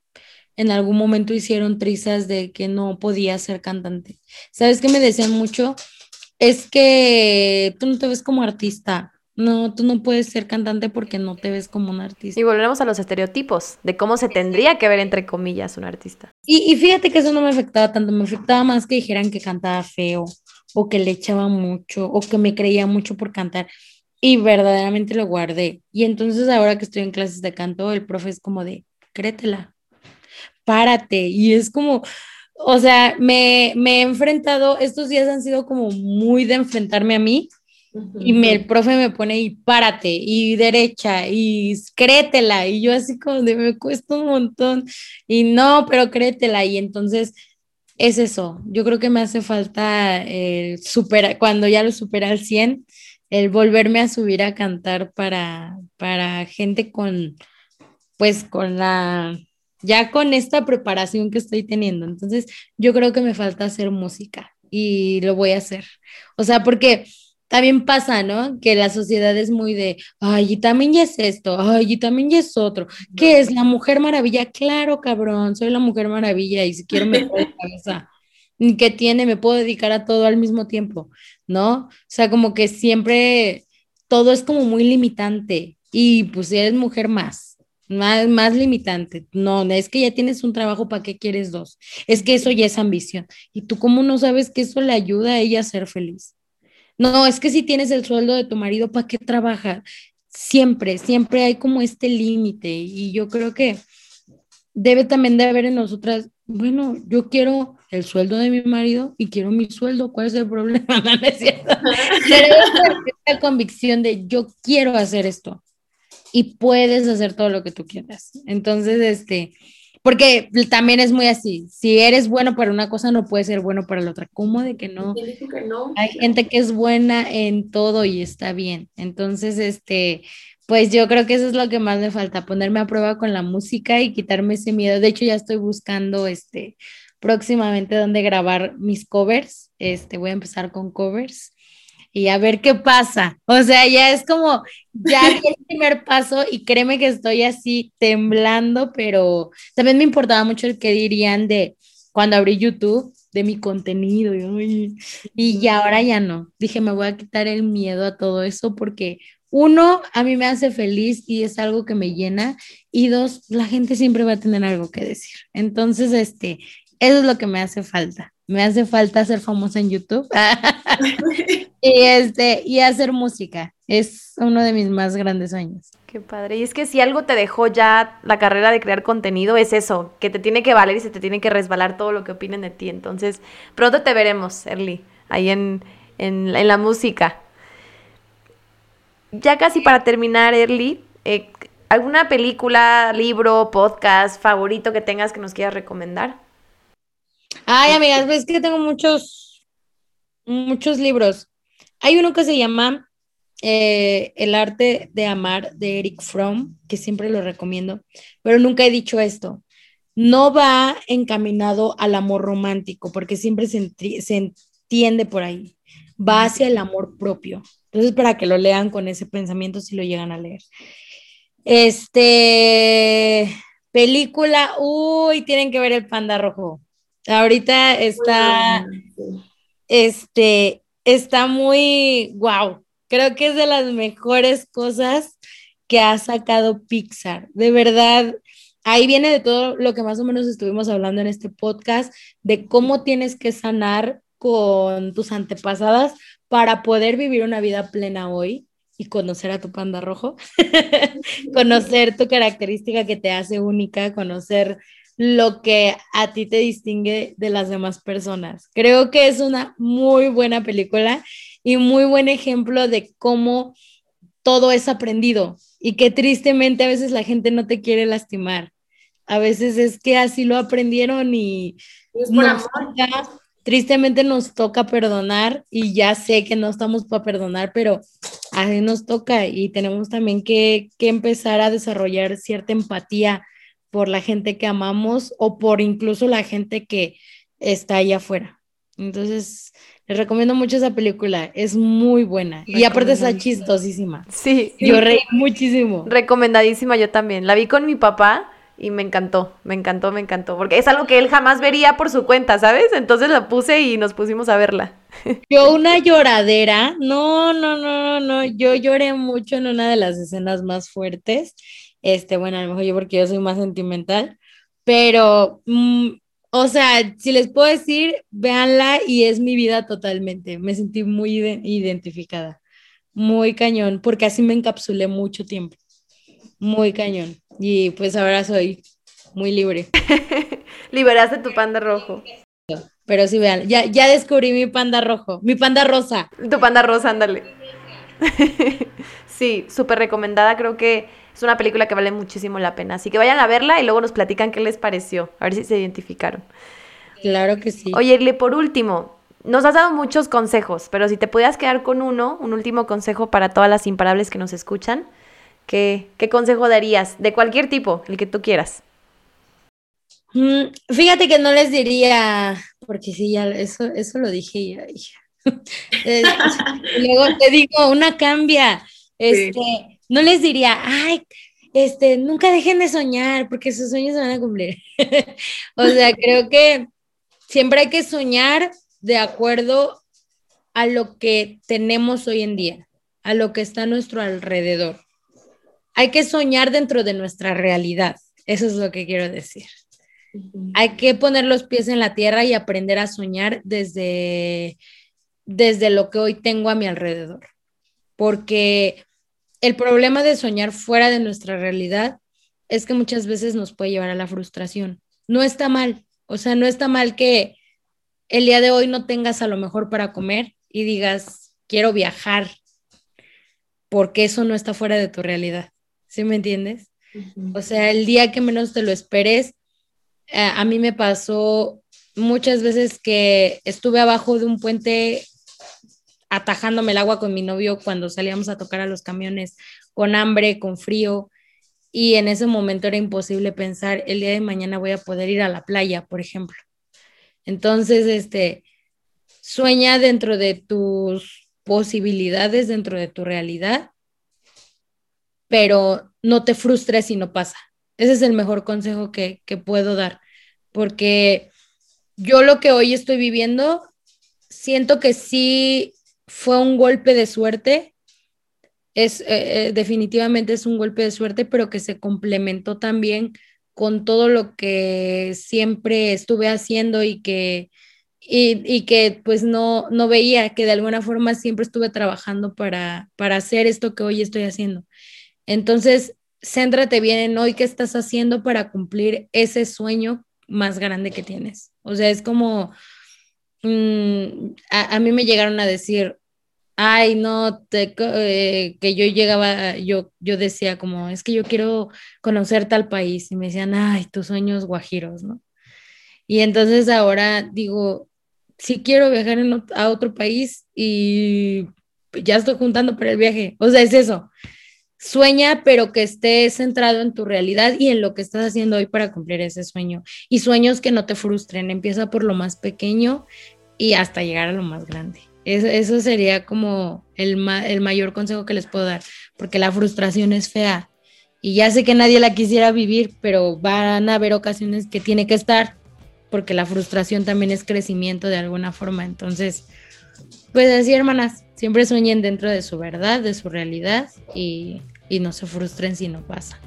en algún momento hicieron trizas de que no podía ser cantante. ¿Sabes qué me decían mucho? Es que tú no te ves como artista, no, tú no puedes ser cantante porque no te ves como un artista. Y volvemos a los estereotipos de cómo se tendría que ver, entre comillas, un artista. Y, y fíjate que eso no me afectaba tanto, me afectaba más que dijeran que cantaba feo o que le echaba mucho o que me creía mucho por cantar. Y verdaderamente lo guardé. Y entonces ahora que estoy en clases de canto, el profe es como de, créetela. párate. Y es como, o sea, me, me he enfrentado, estos días han sido como muy de enfrentarme a mí. Y me, el profe me pone y párate, y derecha, y créetela, y yo así como de me cuesta un montón, y no, pero créetela, y entonces es eso, yo creo que me hace falta el superar, cuando ya lo supera al 100, el volverme a subir a cantar para, para gente con, pues con la, ya con esta preparación que estoy teniendo. Entonces, yo creo que me falta hacer música y lo voy a hacer. O sea, porque también pasa, ¿no? Que la sociedad es muy de, ay, y también ya es esto, ay, y también ya es otro. ¿Qué es la mujer maravilla? Claro, cabrón, soy la mujer maravilla y si quiero me de [laughs] cabeza. ¿Qué tiene? Me puedo dedicar a todo al mismo tiempo, ¿no? O sea, como que siempre todo es como muy limitante y pues si eres mujer más, más, más limitante. No, es que ya tienes un trabajo, ¿para qué quieres dos? Es que eso ya es ambición. ¿Y tú cómo no sabes que eso le ayuda a ella a ser feliz? No, es que si tienes el sueldo de tu marido, ¿para qué trabaja? Siempre, siempre hay como este límite y yo creo que debe también de haber en nosotras, bueno, yo quiero el sueldo de mi marido y quiero mi sueldo, ¿cuál es el problema? [laughs] No, es cierto. Pero esta convicción de yo quiero hacer esto y puedes hacer todo lo que tú quieras. Entonces, este, porque también es muy así, si eres bueno para una cosa, no puedes ser bueno para la otra. ¿Cómo de que no? Hay gente que es buena en todo y está bien. Entonces, este, pues yo creo que eso es lo que más me falta, ponerme a prueba con la música y quitarme ese miedo. De hecho, ya estoy buscando, este, próximamente dónde grabar mis covers. Este, voy a empezar con covers y a ver qué pasa. O sea, ya es como, ya [laughs] el primer paso y créeme que estoy así temblando, pero también me importaba mucho el que dirían de cuando abrí YouTube, de mi contenido y, y ya ahora ya no. Dije, me voy a quitar el miedo a todo eso porque uno, a mí me hace feliz y es algo que me llena. Y dos, la gente siempre va a tener algo que decir. Entonces, este, eso es lo que me hace falta. Me hace falta ser famosa en YouTube [laughs] y, este, y hacer música. Es uno de mis más grandes sueños. Qué padre. Y es que si algo te dejó ya la carrera de crear contenido, es eso, que te tiene que valer y se te tiene que resbalar todo lo que opinen de ti. Entonces, pronto te veremos, Erly, ahí en, en, la música. Ya casi para terminar, Erly, eh, ¿alguna película, libro, podcast favorito que tengas que nos quieras recomendar? Ay, amigas, ves que tengo muchos, muchos libros. Hay uno que se llama eh, El arte de amar de Eric Fromm, que siempre lo recomiendo, pero nunca he dicho esto. No va encaminado al amor romántico, porque siempre se, se entiende por ahí. Va hacia el amor propio. Entonces, para que lo lean con ese pensamiento, si lo llegan a leer. Este, película, uy, tienen que ver el panda rojo. Ahorita está, este, está muy, wow, creo que es de las mejores cosas que ha sacado Pixar. De verdad, ahí viene de todo lo que más o menos estuvimos hablando en este podcast, de cómo tienes que sanar con tus antepasadas para poder vivir una vida plena hoy y conocer a tu panda rojo, [laughs] conocer tu característica que te hace única, conocer lo que a ti te distingue de las demás personas. Creo que es una muy buena película y muy buen ejemplo de cómo todo es aprendido y que tristemente a veces la gente no te quiere lastimar. A veces es que así lo aprendieron y tristemente nos toca perdonar y ya sé que no estamos para perdonar, pero así nos toca y tenemos también que, que empezar a desarrollar cierta empatía por la gente que amamos o por incluso la gente que está allá afuera. Entonces, les recomiendo mucho esa película, es muy buena y aparte está chistosísima. Sí, yo reí muchísimo. Recomendadísima yo también. La vi con mi papá y me encantó, me encantó, me encantó, porque es algo que él jamás vería por su cuenta, ¿sabes? Entonces la puse y nos pusimos a verla. [laughs] Yo una lloradera, no, no, no, no, no, yo lloré mucho en una de las escenas más fuertes este, bueno, a lo mejor yo porque yo soy más sentimental, pero, mm, o sea, si les puedo decir, véanla y es mi vida totalmente. Me sentí muy identificada, muy cañón, porque así me encapsulé mucho tiempo, muy cañón. Y pues ahora soy muy libre. [laughs] Liberaste tu panda rojo. Pero sí, vean, ya, ya descubrí mi panda rojo, mi panda rosa. Tu panda rosa, ándale. [laughs] sí, súper recomendada, creo que es una película que vale muchísimo la pena. Así que vayan a verla y luego nos platican qué les pareció, a ver si se identificaron. Claro que sí. Oye, Irle, por último, nos has dado muchos consejos, pero si te pudieras quedar con uno, un último consejo para todas las imparables que nos escuchan, ¿qué, qué consejo darías? De cualquier tipo, el que tú quieras. Mm, fíjate que no les diría, porque sí, ya eso, eso lo dije ya. [laughs] luego te digo, una cambia. Este, no les diría, ay, este, nunca dejen de soñar, porque sus sueños se van a cumplir. [laughs] o sea, creo que siempre hay que soñar de acuerdo a lo que tenemos hoy en día, a lo que está a nuestro alrededor. Hay que soñar dentro de nuestra realidad. Eso es lo que quiero decir. Hay que poner los pies en la tierra y aprender a soñar desde, desde lo que hoy tengo a mi alrededor. Porque el problema de soñar fuera de nuestra realidad es que muchas veces nos puede llevar a la frustración. No está mal, o sea, no está mal que el día de hoy no tengas a lo mejor para comer y digas, quiero viajar, porque eso no está fuera de tu realidad. ¿Sí me entiendes? O sea, el día que menos te lo esperes, eh, a mí me pasó muchas veces que estuve abajo de un puente atajándome el agua con mi novio cuando salíamos a tocar a los camiones con hambre, con frío, y en ese momento era imposible pensar, el día de mañana voy a poder ir a la playa, por ejemplo. Entonces, este, sueña dentro de tus posibilidades, dentro de tu realidad, pero no te frustres si no pasa. Ese es el mejor consejo que, puedo dar, porque yo lo que hoy estoy viviendo, siento que sí fue un golpe de suerte, es eh, eh, definitivamente es un golpe de suerte, pero que se complementó también con todo lo que siempre estuve haciendo y que, y, que pues no, no veía, que de alguna forma siempre estuve trabajando para, para hacer esto que hoy estoy haciendo. Entonces, céntrate bien en hoy qué estás haciendo para cumplir ese sueño más grande que tienes. O sea, es como, mm, a, mí me llegaron a decir, ay, no, te, eh, que yo llegaba, yo, yo decía como, es que yo quiero conocer tal país. Y me decían, ay, tus sueños guajiros, ¿no? Y entonces ahora digo, si quiero viajar a otro país y ya estoy juntando para el viaje. O sea, es eso sueña, pero que esté centrado en tu realidad y en lo que estás haciendo hoy para cumplir ese sueño. Y sueños que no te frustren, empieza por lo más pequeño y hasta llegar a lo más grande. Eso, sería como el, el mayor consejo que les puedo dar, porque la frustración es fea. Y ya sé que nadie la quisiera vivir, pero van a haber ocasiones que tiene que estar, porque la frustración también es crecimiento de alguna forma. Entonces, pues así, hermanas, siempre sueñen dentro de su verdad, de su realidad y y no se frustren si no pasa.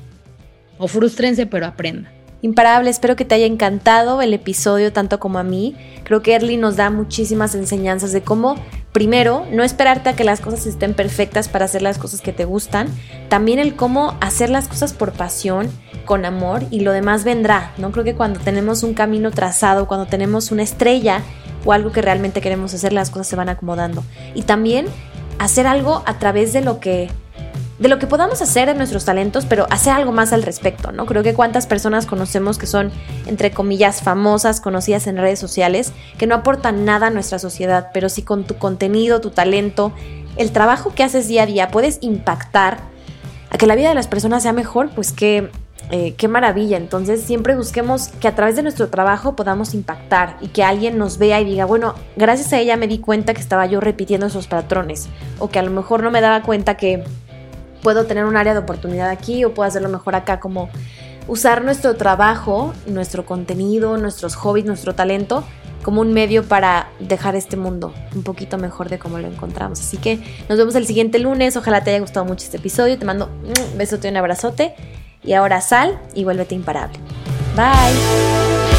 O frustrense, pero aprendan. Imparable, espero que te haya encantado el episodio tanto como a mí. Creo que Erly nos da muchísimas enseñanzas de cómo, primero, no esperarte a que las cosas estén perfectas para hacer las cosas que te gustan. También el cómo hacer las cosas por pasión, con amor y lo demás vendrá. No creo que cuando tenemos un camino trazado, cuando tenemos una estrella o algo que realmente queremos hacer, las cosas se van acomodando. Y también hacer algo a través de lo que de lo que podamos hacer en nuestros talentos, pero hacer algo más al respecto, ¿no? Creo que cuántas personas conocemos que son, entre comillas, famosas, conocidas en redes sociales, que no aportan nada a nuestra sociedad, pero si con tu contenido, tu talento, el trabajo que haces día a día puedes impactar a que la vida de las personas sea mejor, pues qué, eh, qué maravilla. Entonces siempre busquemos que a través de nuestro trabajo podamos impactar y que alguien nos vea y diga, bueno, gracias a ella me di cuenta que estaba yo repitiendo esos patrones o que a lo mejor no me daba cuenta que puedo tener un área de oportunidad aquí o puedo hacerlo mejor acá, como usar nuestro trabajo, nuestro contenido, nuestros hobbies, nuestro talento como un medio para dejar este mundo un poquito mejor de cómo lo encontramos. Así que nos vemos el siguiente lunes. Ojalá te haya gustado mucho este episodio. Te mando un besote y un abrazote. Y ahora sal y vuélvete imparable. Bye.